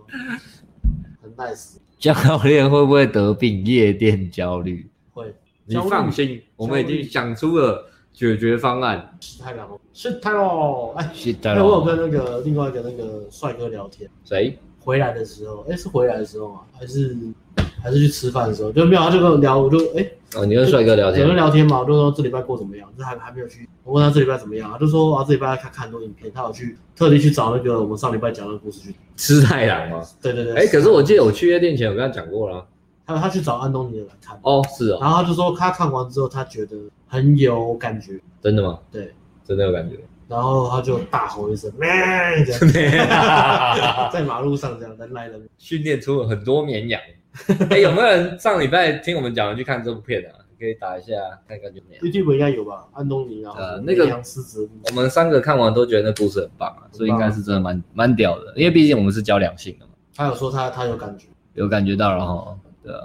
很 nice。教练会不会得病？夜店焦虑？会，你放心，我们已经想出了。解决方案，是太郎，是太郎，哎，是太我有跟那个另外一个那个帅哥聊天，谁？回来的时候，哎，是回来的时候吗？还是还是去吃饭的时候？就没有，他就跟我聊，我就哎，哦，你跟帅哥聊天，有人聊天嘛？我就说这礼拜过怎么样？就还还没有去，我问他这礼拜怎么样，他就说啊，这礼拜看看很多影片，他有去特地去找那个我们上礼拜讲的故事去吃太郎吗？对对对，哎，可是我记得我去夜店前，我跟他讲过了。他他去找安东尼来看哦，是哦，然后他就说他看完之后他觉得很有感觉，真的吗？对，真的有感觉。然后他就大吼一声，咩，在马路上这样人来人，训练出了很多绵羊。哎，有没有人上礼拜听我们讲完去看这部片啊？可以打一下看看有没有。YouTube 应该有吧？安东尼啊，呃，那个我们三个看完都觉得那故事很棒啊，所以应该是真的蛮蛮屌的，因为毕竟我们是教两性的嘛。他有说他他有感觉，有感觉到了哈。对啊，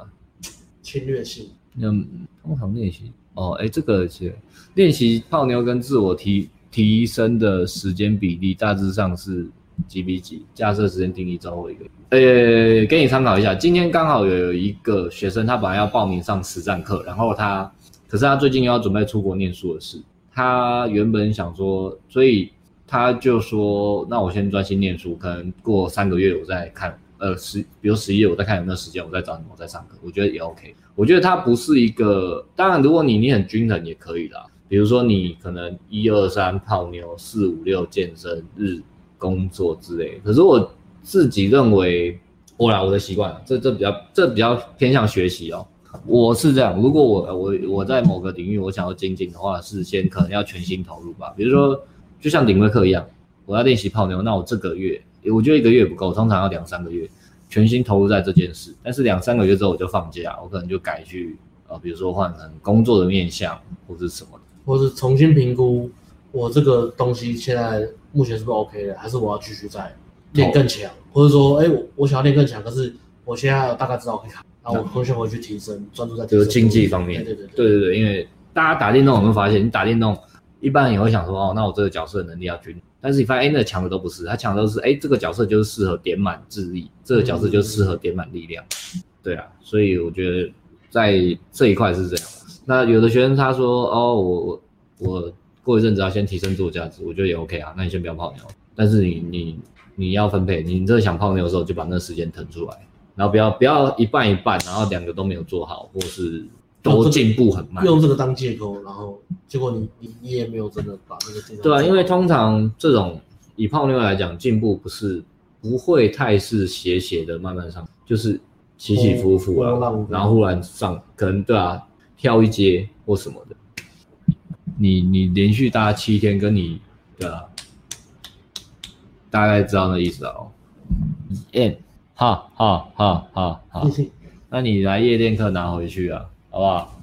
侵略性。嗯，通常练习哦，哎，这个是练习泡妞跟自我提提升的时间比例，大致上是几比几？假设时间定义之后一个，呃，给你参考一下。今天刚好有一个学生，他本来要报名上实战课，然后他，可是他最近要准备出国念书的事，他原本想说，所以他就说，那我先专心念书，可能过三个月我再看。呃，十，比如十一月，我再看有没有时间，我再找你，我再上课，我觉得也 OK。我觉得他不是一个，当然，如果你你很均衡也可以啦。比如说你可能一二三泡妞，四五六健身日工作之类。可是我自己认为，我啦，我的习惯，这这比较这比较偏向学习哦。我是这样，如果我我我在某个领域我想要精进的话，是先可能要全心投入吧。比如说，就像顶规课一样，我要练习泡妞，那我这个月我觉得一个月不够，通常要两三个月全心投入在这件事。但是两三个月之后我就放假，我可能就改去呃，比如说换成工作的面向或是什么，或是重新评估我这个东西现在目前是不是 OK 的，还是我要继续再练更强，或者说，哎，我我想要练更强，可是我现在大概知道可以看。然后我回去回去提升，专注在就是经济方面。对对对对对，因为大家打电动有没有发现，你打电动一般人也会想说，哦，那我这个角色的能力要均，但是你发现，哎，那强的都不是，他强的都是，哎，这个角色就是适合点满智力，这个角色就适合点满力量。对啊，所以我觉得在这一块是这样。那有的学生他说，哦，我我我过一阵子要先提升自我价值，我觉得也 OK 啊，那你先不要泡妞，但是你你你要分配，你真的想泡妞的时候，就把那个时间腾出来。然后不要不要一半一半，然后两个都没有做好，或是都进步很慢，用这个当借口，然后结果你你你也没有真的把那个进步。对啊，因为通常这种以泡妞来讲，进步不是不会太是斜斜的慢慢上，就是起起伏伏啊，哦、然后忽然上，可能对啊，跳一阶或什么的。你你连续搭七天跟你对啊，大概知道那意思哦。嗯。好好好好好，那你来夜店课拿回去啊，好不好？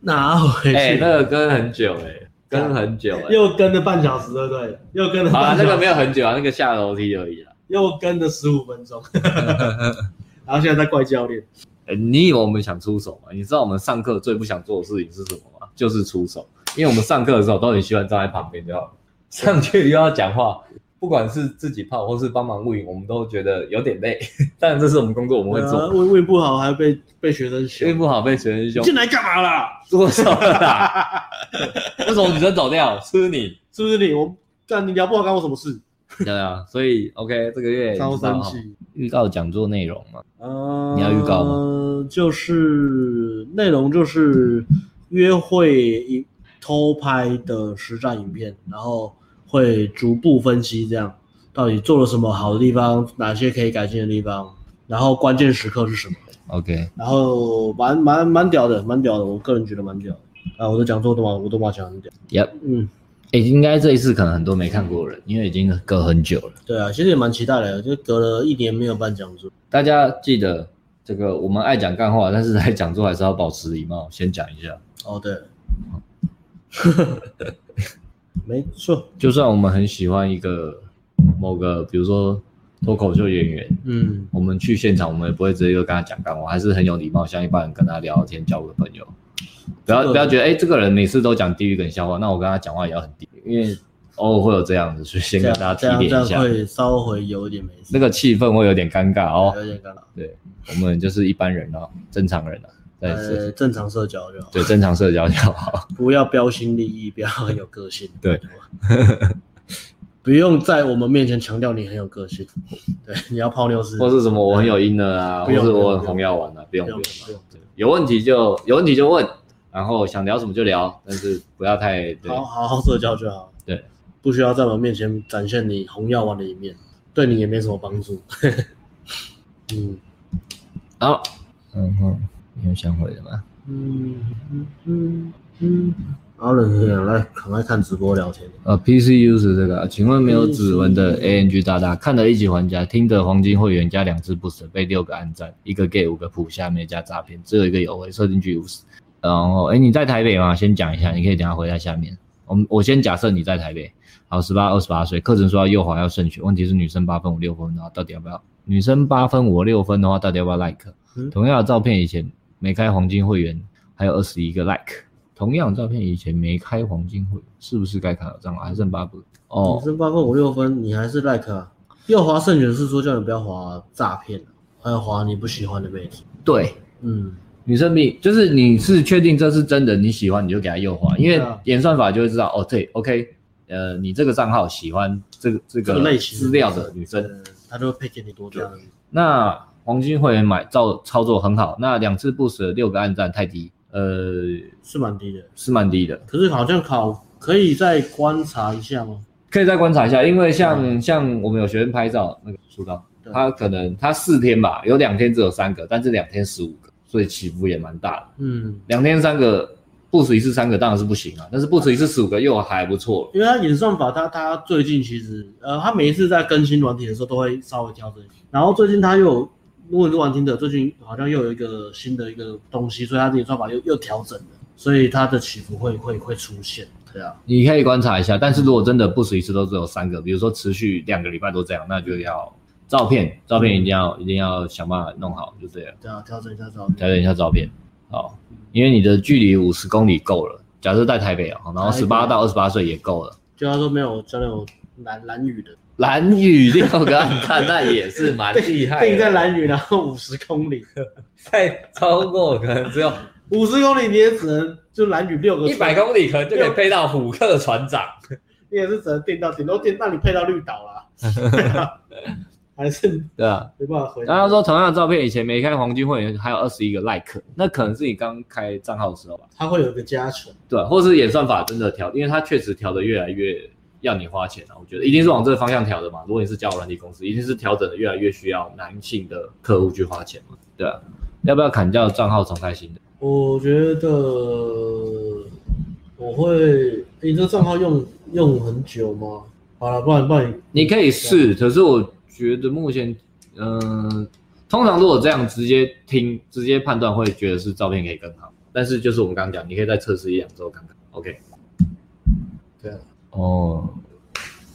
拿回去。哎、欸，那个跟很久哎、欸，跟很久哎、欸，又跟了半小时，对不对？又跟了。好啊，那个没有很久啊，那个下楼梯而已啦。又跟了十五分钟，然后现在在怪教练。哎、欸，你以为我们想出手吗？你知道我们上课最不想做的事情是什么吗？就是出手，因为我们上课的时候都很喜欢站在旁边，就好上去又要讲话。不管是自己泡或是帮忙录影，我们都觉得有点累。当然这是我们工作，我们会做。录、呃、影不好还被被学生凶，录影不好被学生凶。进来干嘛啦？做什么啦？为什么女生走掉？是不是你？是不是你？我干你聊不好干我什么事？对啊，所以 OK，这个月超生气。预告讲座内容嘛？呃，你要预告吗？就是内容就是约会一偷拍的实战影片，然后。会逐步分析这样到底做了什么好的地方，哪些可以改进的地方，然后关键时刻是什么？OK，然后蛮蛮蛮屌的，蛮屌的，我个人觉得蛮屌的啊！我的讲座都蛮，我都蛮讲很屌。Yep，嗯，哎，应该这一次可能很多没看过人，因为已经隔很久了。对啊，其实也蛮期待的，就隔了一年没有办讲座。大家记得这个，我们爱讲干话，但是在讲座还是要保持礼貌，先讲一下。哦，对。没错，就算我们很喜欢一个某个，比如说脱口秀演员，嗯，我们去现场，我们也不会直接就跟他讲干话，还是很有礼貌，像一般人跟他聊天，交个朋友。不要不要觉得，哎，这个人每次都讲地狱梗笑话，那我跟他讲话也要很地狱，因为偶尔会有这样子，所以先跟大家提点一下，会稍微有点没事，那个气氛会有点尴尬哦，有点尴尬。对，我们就是一般人哦，正常人啊。呃，正常社交就好。对，正常社交就好。不要标新立异，不要很有个性。对，不用在我们面前强调你很有个性。对，你要泡妞是，或是什么我很有 inner 啊，或是我很红药丸啊，不用不用不用。有问题就有问题就问，然后想聊什么就聊，但是不要太好好好社交就好。对，不需要在我面前展现你红药丸的一面，对你也没什么帮助。嗯，好，然后。你有想回的吗？嗯嗯嗯嗯，好了，来，赶快看直播聊天。呃，PC user 这个，请问没有指纹的 ANG 大大看了一级玩家，听的黄金会员加两只不死，被六个暗赞，一个 gay 五个普，下面加诈骗，只有一个有回，设定句五十。然后，哎，你在台北吗？先讲一下，你可以等下回在下面。我们我先假设你在台北，好，十八二十八岁，课程说要右滑要慎选，问题是女生八分五六分的话，到底要不要？女生八分五六分的话，到底要不要 like？、嗯、同样的照片以前。没开黄金会员，还有二十一个 like。同样照片以前没开黄金会员，是不是该卡了账了？还剩八分哦，女生八分五六分，你还是 like 啊？右滑胜选是说叫你不要滑诈骗，还要滑你不喜欢的妹子。对，嗯，女生比就是你是确定这是真的，你喜欢你就给他右滑，因为演算法就会知道哦，对，OK，呃，你这个账号喜欢这个这个类型资料的女生，他就会配给你多这样。那。黄金会员买照操作很好，那两次不舍六个暗赞太低，呃，是蛮低的，是蛮低的。可是好像考可以再观察一下吗？可以再观察一下，因为像、嗯、像我们有学生拍照那个出道，他可能他四天吧，有两天只有三个，但是两天十五个，所以起伏也蛮大的。嗯，两天三个，不止一次三个当然是不行啊，但是不止一次十五个又还不错。因为它演算法，它它最近其实呃，它每一次在更新软体的时候都会稍微调整。然后最近它又有，如果你玩听的，最近好像又有一个新的一个东西，所以它的演算法又又调整了，所以它的起伏会会会出现。对啊，你可以观察一下，但是如果真的不止一次都只有三个，比如说持续两个礼拜都这样，那就要照片，照片一定要、嗯、一定要想办法弄好，就这样。对啊，调整一下照片。调整一下照片，好，因为你的距离五十公里够了。假设在台北啊，然后十八到二十八岁也够了。就他说没有，教练有蓝蓝雨的。蓝雨六个按看，那也是蛮厉害的。定在蓝雨，然后五十公里，再超过可能只有五十公里，你也只能就蓝雨六个。一百公里可能就可以配到虎克船长，你也是只能定到顶多定，那你配到绿岛啦。还是对啊，没办法回。然后说同样的照片，以前没开黄金会员还有二十一个 like，那可能是你刚开账号的时候吧。它会有一个加成，对，或是演算法真的调，因为它确实调的越来越要你花钱了。我觉得一定是往这个方向调的嘛。如果你是交友软体公司，一定是调整的越来越需要男性的客户去花钱嘛。对啊，要不要砍掉账号重开新的？我觉得我会，你这账号用用很久吗？好了，不然不然，你可以试，可是我。觉得目前，嗯、呃，通常如果这样直接听、直接判断，会觉得是照片可以更好。但是就是我们刚刚讲，你可以再测试一两周看看。OK，对啊，哦，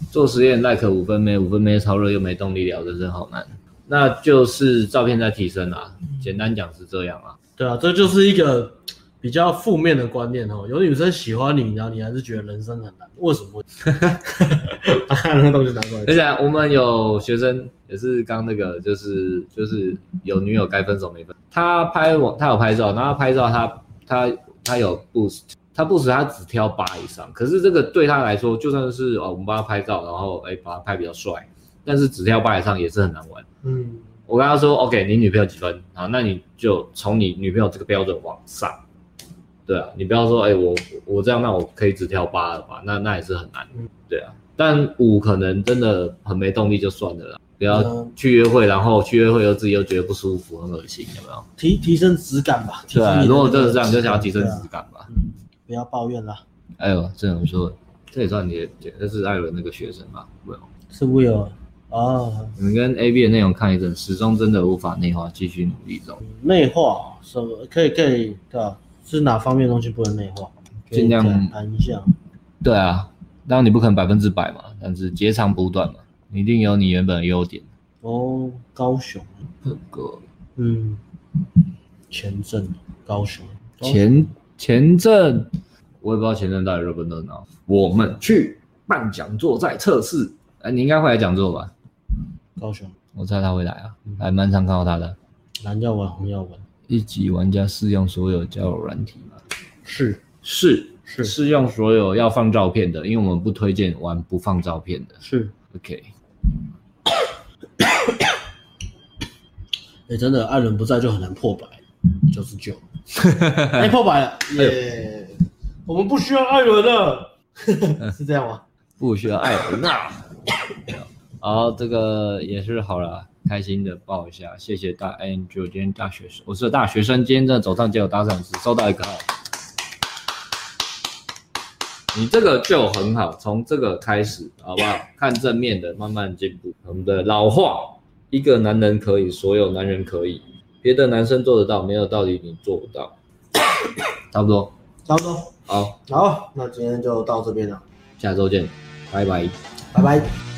做实验，like 五分没五分没超热又没动力聊，人生好难。那就是照片在提升啊，简单讲是这样啊。对啊，这就是一个。比较负面的观念哦，有女生喜欢你，然后你还是觉得人生很难，为什么？把那个东西拿过来。而且我们有学生也是刚那个，就是就是有女友该分手没分。他拍我，他有拍照，然后拍照他他他有 boost，他 boost 他只挑八以上，可是这个对他来说，就算是哦我们帮他拍照，然后哎把他拍比较帅，但是只挑八以上也是很难玩。嗯，我跟他说 OK，你女朋友几分？好，那你就从你女朋友这个标准往上。对啊，你不要说，哎、欸，我我这样，那我可以只挑八了吧？那那也是很难。对啊，但五可能真的很没动力，就算了啦。不要去约会，然后去约会又自己又觉得不舒服，很恶心，有没有？提提升质感吧。对啊，如果真的这样，就想要提升质感吧。嗯，不要抱怨啦。哎呦，这样说，这也算你的，这是艾伦那个学生吧？没有，是不有啊？你们跟 A B 的内容看一阵，始终真的无法内化，继续努力中。内化什么？可以可以，对吧？是哪方面的东西不能内化？尽量谈一下。对啊，当然你不可能百分之百嘛，但是截长补短嘛，你一定有你原本的优点。哦，高雄，这个，嗯，前阵，高雄，前前阵，我也不知道前阵到底热不热闹。我们去办讲座再测试，哎，你应该会来讲座吧？高雄，我猜他会来啊，还蛮常看到他的。蓝药丸，红药丸。一级玩家适用所有交友软体吗？是是是适用所有要放照片的，因为我们不推荐玩不放照片的。是 OK。哎，真的，艾伦不在就很难破百，九十九，哎，破百了，耶！我们不需要艾伦了，是这样吗？不需要艾伦啊。好，这个也是好了。开心的报一下，谢谢大 Angel，今天大学生，我是大学生，今天真的走上街头搭讪时收到一个号，你这个就很好，从这个开始，好不好？看正面的，慢慢进步。我们的老话，一个男人可以，所有男人可以，别的男生做得到，没有道理你做不到。差不多，差不多，好，好，那今天就到这边了，下周见，拜拜，拜拜。